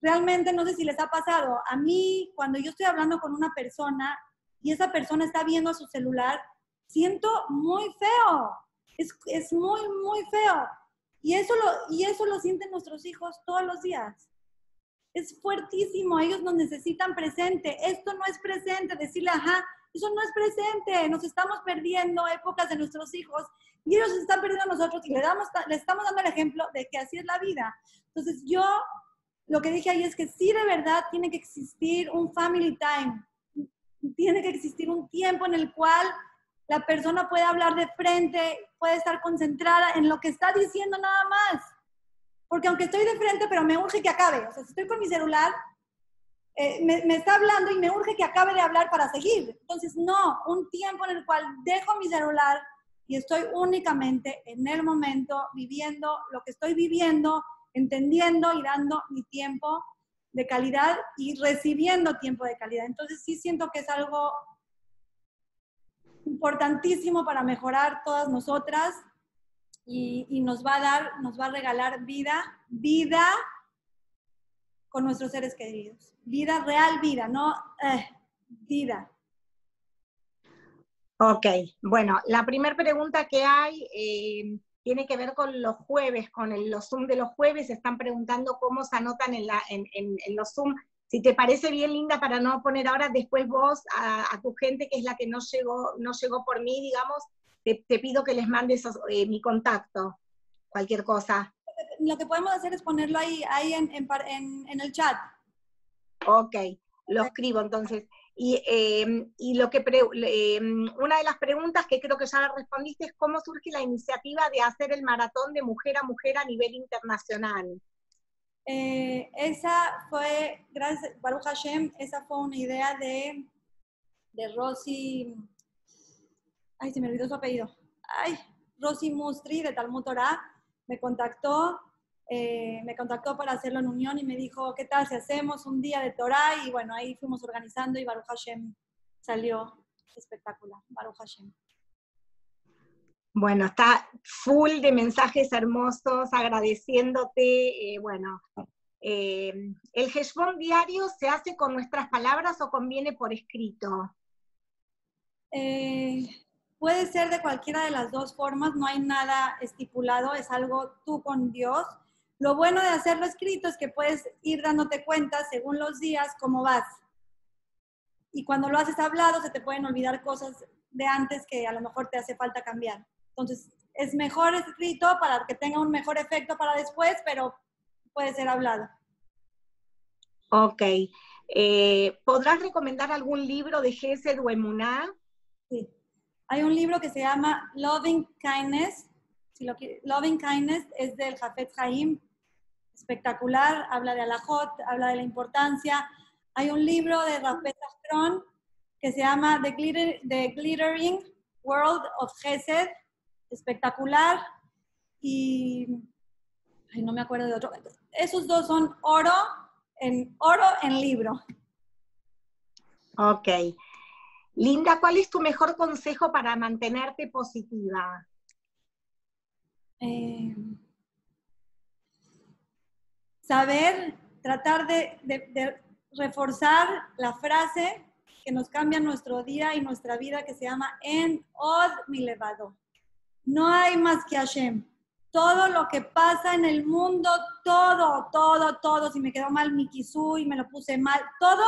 Realmente no sé si les ha pasado. A mí, cuando yo estoy hablando con una persona, y esa persona está viendo su celular, siento muy feo. Es, muy, muy feo. Y eso, lo, y eso lo sienten nuestros hijos todos los días. Es fuertísimo, ellos nos necesitan presente. Esto no es presente, decirle, ajá, eso no es presente. Nos estamos perdiendo épocas de nuestros hijos y ellos están perdiendo a nosotros y le, damos, le estamos dando el ejemplo de que así es la vida. Entonces yo lo que dije ahí es que sí de verdad tiene que existir un family time, tiene que existir un tiempo en el cual la persona puede hablar de frente, puede estar concentrada en lo que está diciendo nada más. Porque aunque estoy de frente, pero me urge que acabe. O sea, si estoy con mi celular, eh, me, me, está hablando y me urge que acabe de hablar para seguir. Entonces, no, un tiempo en el cual dejo mi celular y estoy únicamente en el momento, viviendo lo que estoy viviendo, entendiendo y dando mi tiempo de calidad y recibiendo tiempo de calidad. Entonces sí siento que es algo importantísimo para mejorar todas nosotras y, nos va a dar, nos va a regalar vida, vida con nuestros seres queridos. Vida, real vida, no eh, vida. Ok, bueno, la primera pregunta que hay eh, tiene que ver con los jueves, con los Zoom de los jueves. Están preguntando cómo se anotan en, la, en, en, los Zoom. Si te parece bien, Linda, para no poner ahora después vos a, tu gente, que es la que no llegó, no llegó por mí, digamos, te, pido que les mandes eh, mi contacto, cualquier cosa lo que podemos hacer es ponerlo ahí, ahí en, en, el chat. Ok, lo escribo entonces. Y, em, y lo que em, una de las preguntas que creo que ya respondiste es cómo surge la iniciativa de hacer el maratón de mujer a mujer a nivel internacional. Eh, esa fue, gracias, Baruch Hashem, esa fue una idea de, de Rosy, ay, se me olvidó su apellido, ay, Rosy Mustri de Talmud Torah, me contactó eh, me contactó para hacerlo en unión y me dijo, ¿qué tal si hacemos un día de Torah? Y bueno, ahí fuimos organizando y Baruch Hashem salió espectacular, Baruch Hashem. Bueno, está full de mensajes hermosos, agradeciéndote. Eh, bueno, eh, ¿el Heshbon diario se hace con nuestras palabras o conviene por escrito? Puede ser de cualquiera de las dos formas, no hay nada estipulado, es algo tú con Dios. Lo bueno de hacerlo escrito es que puedes ir dándote cuenta según los días cómo vas. Y cuando lo haces hablado, se te pueden olvidar cosas de antes que a lo mejor te hace falta cambiar. Entonces, es mejor escrito para que tenga un mejor efecto para después, pero puede ser hablado. Ok. Eh, ¿Podrás recomendar algún libro de Gesed o? Hay un libro que se llama Loving Kindness. Loving Kindness es del Jafet Haim espectacular, habla de Alajot, habla de la importancia. Hay un libro de Rafael Astron que se llama The, Glittering World of Gesed, espectacular. Y ay, no me acuerdo de otro. Esos dos son oro en oro en libro. Ok. Linda, ¿cuál es tu mejor consejo para mantenerte positiva? Eh, saber, tratar de, reforzar la frase que nos cambia nuestro día y nuestra vida que se llama En Od mi levado. No hay más que Hashem. Todo lo que pasa en el mundo, todo, todo, todo, si me quedó mal mi y me lo puse mal, todo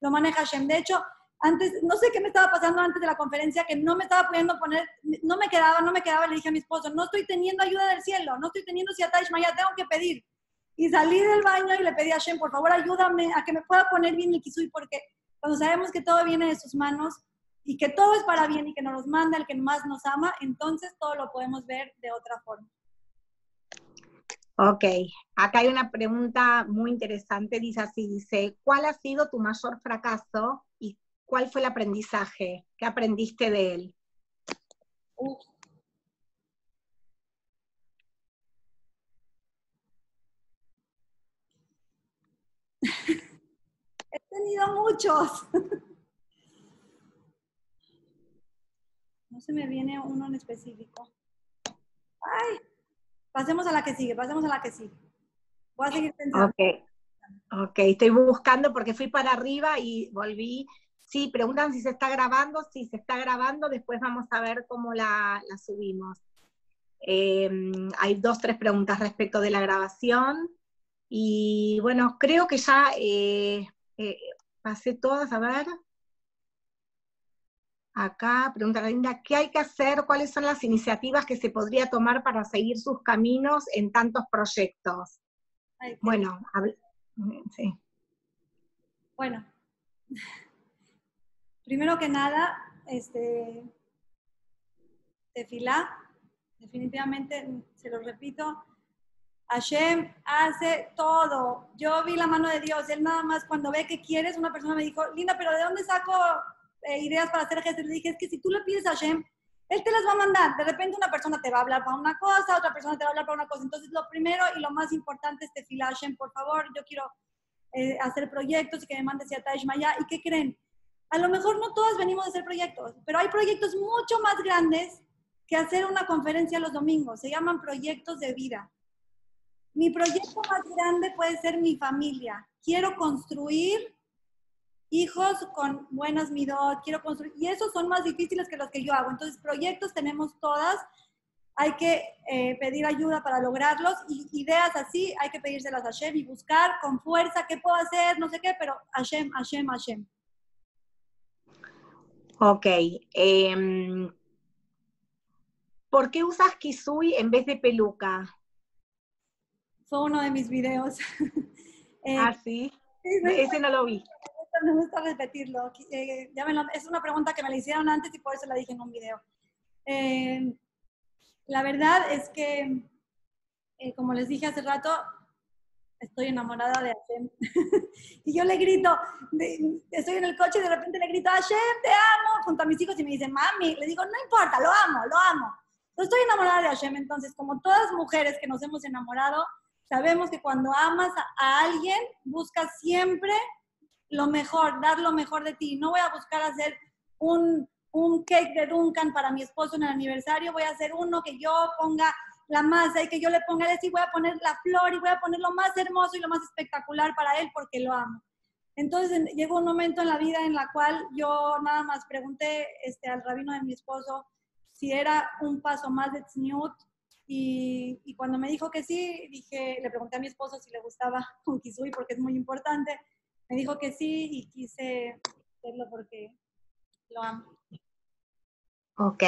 lo maneja Hashem. De hecho, antes, no sé qué me estaba pasando antes de la conferencia, que no me estaba pudiendo poner, no me quedaba, no me quedaba, le dije a mi esposo, no estoy teniendo ayuda del cielo, no estoy teniendo Siatash ya tengo que pedir. Y salí del baño y le pedí a Shem, por favor, ayúdame a que me pueda poner bien mi kisui, porque cuando sabemos que todo viene de sus manos y que todo es para bien y que nos los manda el que más nos ama, entonces todo lo podemos ver de otra forma. Ok, acá hay una pregunta muy interesante, dice así, dice, ¿cuál ha sido tu mayor fracaso y cuál fue el aprendizaje? ¿Qué aprendiste de él? <laughs> He tenido muchos. No se me viene uno en específico. Ay, pasemos a la que sigue, pasemos a la que sigue. Voy a seguir pensando. Ok, ok, estoy buscando porque fui para arriba y volví. Sí, preguntan si se está grabando, si se está grabando, después vamos a ver cómo la, subimos. Em, hay dos, tres preguntas respecto de la grabación. Y bueno, creo que ya eh, eh, pasé todas, a ver. Acá, pregunta Linda, ¿qué hay que hacer? ¿Cuáles son las iniciativas que se podría tomar para seguir sus caminos en tantos proyectos? bueno, sí. Bueno, primero que nada, este, fila, definitivamente, se lo repito, Hashem hace todo. Yo vi la mano de Dios. Él nada más cuando ve que quieres, una persona me dijo, Linda, pero ¿de dónde saco eh, ideas para hacer gestos? Le dije, es que si tú le pides a Hashem, Él te las va a mandar. De repente una persona te va a hablar para una cosa, otra persona te va a hablar para una cosa. Entonces lo primero y lo más importante es te fila Hashem, por favor, yo quiero eh, hacer proyectos y que me mandes a Taish Maya. ¿Y qué creen? A lo mejor no todas venimos a hacer proyectos, pero hay proyectos mucho más grandes que hacer una conferencia los domingos. Se llaman proyectos de vida mi proyecto más grande puede ser mi familia. Quiero construir hijos con buenas midot, quiero construir, y esos son más difíciles que los que yo hago. Entonces, proyectos tenemos todas, hay que eh, pedir ayuda para lograrlos, y ideas así hay que pedírselas a Hashem y buscar con fuerza qué puedo hacer, no sé qué, pero Hashem, Hashem, Hashem. Ok. Em, ¿Por qué usas kisui en vez de peluca? Fue uno de mis videos. <laughs> Eh, ah, sí. Ese no lo vi. Me gusta repetirlo. Eh, es una pregunta que me la hicieron antes y por eso la dije en un video. Eh, la verdad es que, como les dije hace rato, estoy enamorada de Hashem. <laughs> y yo le grito, estoy en el coche y de repente le grito, Hashem, te amo, junto a mis hijos y me dicen, mami, le digo, no importa, lo amo, lo amo. estoy enamorada de Hashem, entonces, como todas mujeres que nos hemos enamorado, Sabemos que cuando amas a, alguien, buscas siempre lo mejor, dar lo mejor de ti. No voy a buscar hacer un, un cake de Duncan para mi esposo en el aniversario, voy a hacer uno que yo ponga la masa y que yo le ponga y voy a poner la flor y voy a poner lo más hermoso y lo más espectacular para él porque lo amo. Entonces llegó un momento en la vida en la cual yo nada más pregunté este, al rabino de mi esposo si era un paso más de tzniut y, cuando me dijo que sí, dije, le pregunté a mi esposo si le gustaba un kisui porque es muy importante. Me dijo que sí y quise hacerlo porque lo amo. Ok.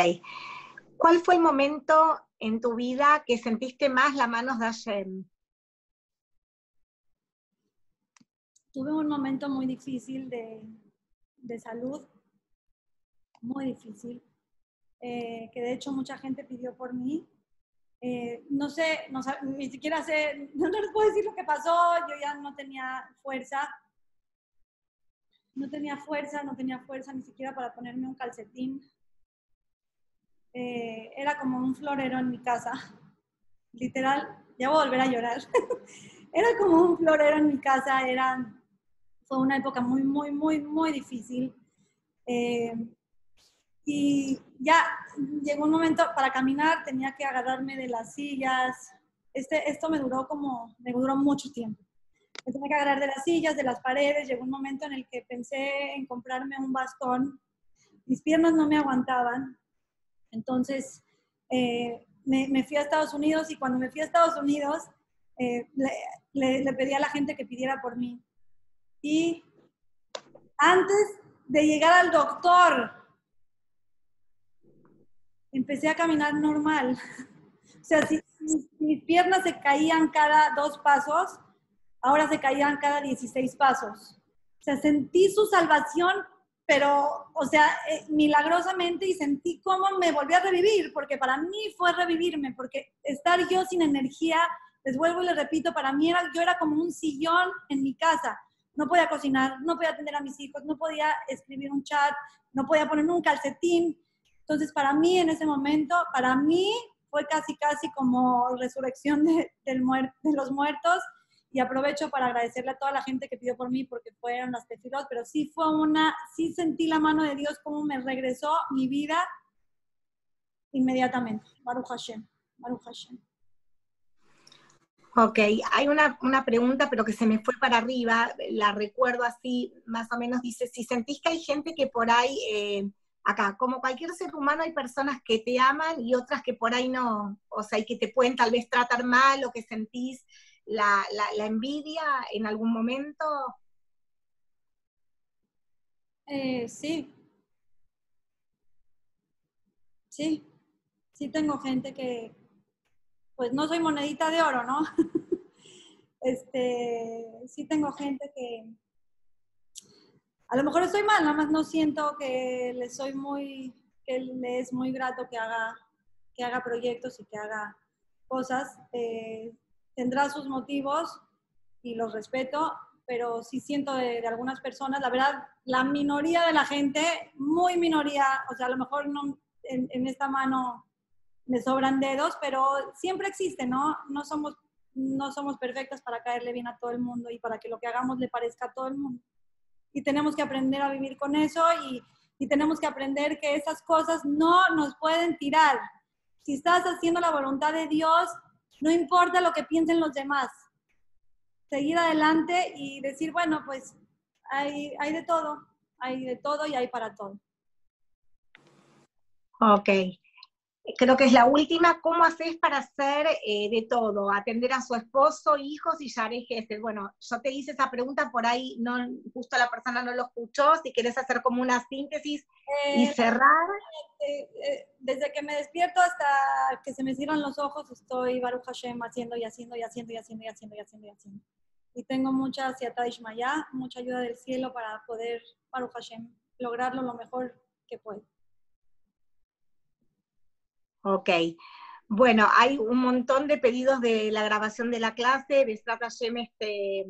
¿Cuál fue el momento en tu vida que sentiste más la manos de Hashem? Tuve un momento muy difícil de, de salud, muy difícil, eh, que de hecho mucha gente pidió por mí eh, no sé, ni siquiera sé, <laughs> no, les puedo decir lo que pasó, yo ya no tenía fuerza, no tenía fuerza, no tenía fuerza ni siquiera para ponerme un calcetín. Eh, era como un florero en mi casa, <laughs> literal, ya voy a volver a llorar. <laughs> era como un florero en mi casa, era, fue una época muy, muy, muy, muy difícil. Eh, y ya llegó un momento para caminar, tenía que agarrarme de las sillas. Este, esto me duró como, me duró mucho tiempo. Me tenía que agarrar de las sillas, de las paredes. Llegó un momento en el que pensé en comprarme un bastón. Mis piernas no me aguantaban. Entonces eh, me, fui a Estados Unidos y cuando me fui a Estados Unidos eh, le, le pedí a la gente que pidiera por mí. Y antes de llegar al doctor, empecé a caminar normal. <laughs> o sea, si, mis piernas se caían cada dos pasos, ahora se caían cada 16 pasos. O sea, sentí su salvación, pero, o sea, eh, milagrosamente y sentí cómo me volví a revivir, porque para mí fue revivirme, porque estar yo sin energía, les vuelvo y les repito, para mí era, yo era como un sillón en mi casa. No podía cocinar, no podía atender a mis hijos, no podía escribir un chat, no podía poner un calcetín, entonces, para mí en ese momento, para mí fue casi, casi como resurrección de, los muertos y aprovecho para agradecerle a toda la gente que pidió por mí porque fueron las tefilos, pero sí fue una, sí sentí la mano de Dios como me regresó mi vida inmediatamente. Baruch Hashem, Baruch Hashem. Ok, hay una, una, pregunta, pero que se me fue para arriba, la recuerdo así, más o menos, dice, si sentís que hay gente que por ahí eh, acá, como cualquier ser humano hay personas que te aman y otras que por ahí no, o sea, y que te pueden tal vez tratar mal o que sentís la, envidia en algún momento. Eh, sí. Sí, sí tengo gente que, pues no soy monedita de oro, ¿no? <laughs> este, sí tengo gente que, a lo mejor estoy mal, nada más no siento que le soy muy, que le es muy grato que haga, que haga proyectos y que haga cosas. Eh, tendrá sus motivos y los respeto, pero sí siento de, algunas personas, la verdad, la minoría de la gente, muy minoría, o sea, a lo mejor no, en, esta mano me sobran dedos, pero siempre existe, ¿no? No somos, no somos perfectas para caerle bien a todo el mundo y para que lo que hagamos le parezca a todo el mundo y tenemos que aprender a vivir con eso y, y tenemos que aprender que esas cosas no nos pueden tirar. Si estás haciendo la voluntad de Dios, no importa lo que piensen los demás. Seguir adelante y decir, bueno, pues hay, hay de todo, hay de todo y hay para todo. Ok creo que es la última, ¿cómo haces para hacer eh, de todo? Atender a su esposo, hijos y ya jefe. Bueno, yo te hice esa pregunta, por ahí no, justo la persona no lo escuchó, si quieres hacer como una síntesis y eh, cerrar. Eh, desde que me despierto hasta que se me cierran los ojos, estoy Baruch Hashem haciendo y haciendo y haciendo y haciendo y haciendo y haciendo y haciendo. Y tengo mucha Ishmaya, mucha ayuda del cielo para poder, Baruch Hashem, lograrlo lo mejor que puedo. Ok. Bueno, hay un montón de pedidos de la grabación de la clase, de Strata este,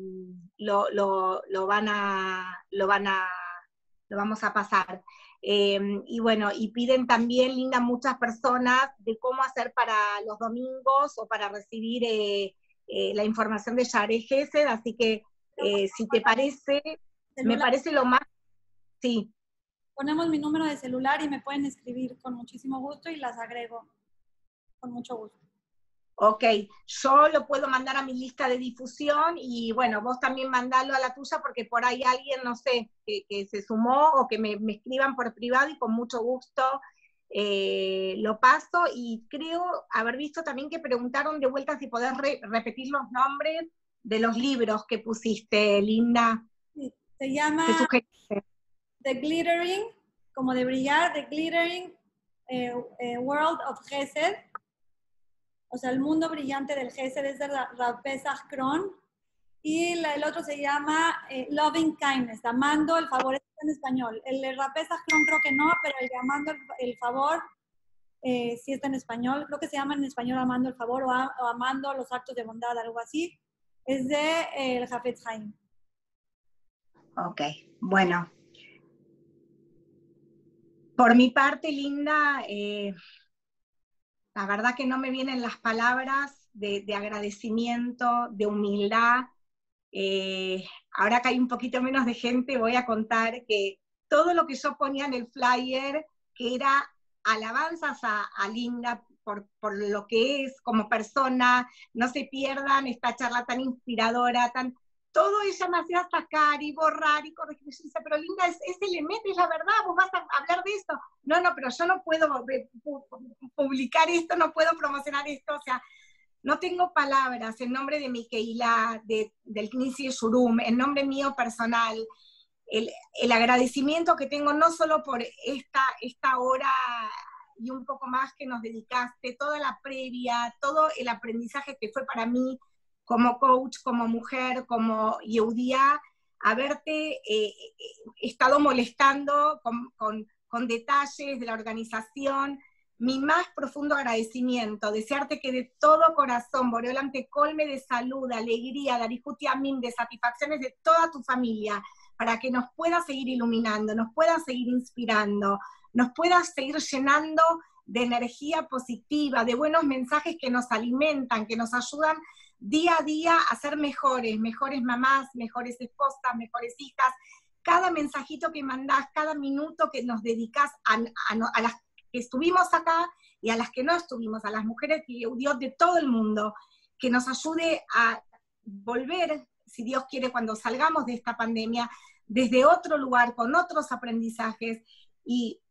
lo, lo, van a, lo van a, lo vamos a pasar. Em, y bueno, y piden también, Linda, muchas personas de cómo hacer para los domingos o para recibir eh, eh, la información de Yare Gesed, así que eh, si te parece, me parece lo más, sí ponemos mi número de celular y me pueden escribir con muchísimo gusto y las agrego con mucho gusto. Ok, yo lo puedo mandar a mi lista de difusión y bueno, vos también mandalo a la tuya porque por ahí alguien, no sé, que, se sumó o que me, escriban por privado y con mucho gusto eh, lo paso y creo haber visto también que preguntaron de vuelta si podés repetir los nombres de los libros que pusiste, Linda. Sí, se llama The Glittering, como de brillar, The Glittering eh, eh, World of Gesed, o sea, el mundo brillante del Gesed es de Rapesach Kron, y el otro se llama eh, Loving Kindness, amando el favor, en español. El de Rapesach Kron creo que no, pero el de amando el, favor sí está en español, creo que se llama en español amando el favor o, amando los actos de bondad, algo así, es de el Jafet Haim. Ok, bueno, por mi parte, Linda, eh, la verdad que no me vienen las palabras de, agradecimiento, de humildad. Eh, ahora que hay un poquito menos de gente, voy a contar que todo lo que yo ponía en el flyer, que era alabanzas a, Linda por, por, lo que es como persona, no se pierdan esta charla tan inspiradora, tan, todo ella me hacía sacar y borrar y corregir. Y dice, pero Linda, es, es elemento, es la verdad, vos vas a hablar de esto. No, no, pero yo no puedo publicar esto, no puedo promocionar esto, o sea, no tengo palabras en nombre de Miqueila, de, del Knisi Shurum, en nombre mío personal. El, el, agradecimiento que tengo no solo por esta, esta hora y un poco más que nos dedicaste, toda la previa, todo el aprendizaje que fue para mí, como coach, como mujer, como Yeudía, haberte eh, estado molestando con, detalles de la organización. Mi más profundo agradecimiento, desearte que de todo corazón, Boreolam, te colme de salud, alegría, Darijuti Amin, de satisfacciones de toda tu familia, para que nos puedas seguir iluminando, nos puedas seguir inspirando, nos puedas seguir llenando de energía positiva, de buenos mensajes que nos alimentan, que nos ayudan día a día a ser mejores, mejores mamás, mejores esposas, mejores hijas. Cada mensajito que mandás, cada minuto que nos dedicas a, las que estuvimos acá y a las que no estuvimos, a las mujeres y Dios de todo el mundo, que nos ayude a volver, si Dios quiere, cuando salgamos de esta pandemia, desde otro lugar, con otros aprendizajes y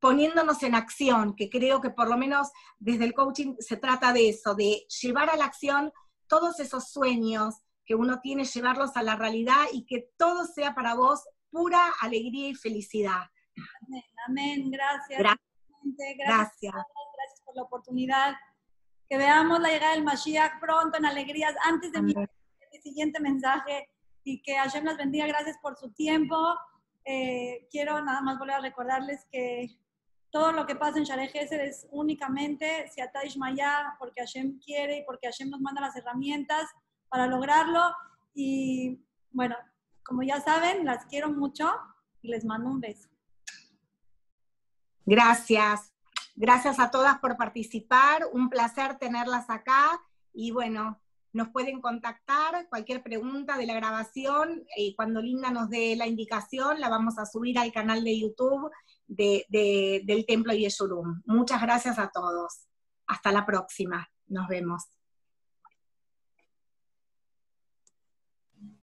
poniéndonos en acción, que creo que por lo menos desde el coaching se trata de eso, de llevar a la acción todos esos sueños que uno tiene, llevarlos a la realidad y que todo sea para vos pura alegría y felicidad. Amén, amén. Gracias. Gracias. Gracias. Gracias. por la oportunidad. Que veamos la llegada del Mashiach pronto en alegrías antes de mi, siguiente mensaje y que Hashem las bendiga. Gracias por su tiempo. Eh, quiero nada más volver a recordarles que todo lo que pasa en Shareh es únicamente Siata Ishmaya, porque Hashem quiere y porque Hashem nos manda las herramientas para lograrlo. Y bueno, como ya saben, las quiero mucho y les mando un beso. Gracias. Gracias a todas por participar. Un placer tenerlas acá. Y bueno, nos pueden contactar, cualquier pregunta de la grabación, y eh, cuando Linda nos dé la indicación, la vamos a subir al canal de YouTube del Templo Yeshurum. Muchas gracias a todos. Hasta la próxima. Nos vemos.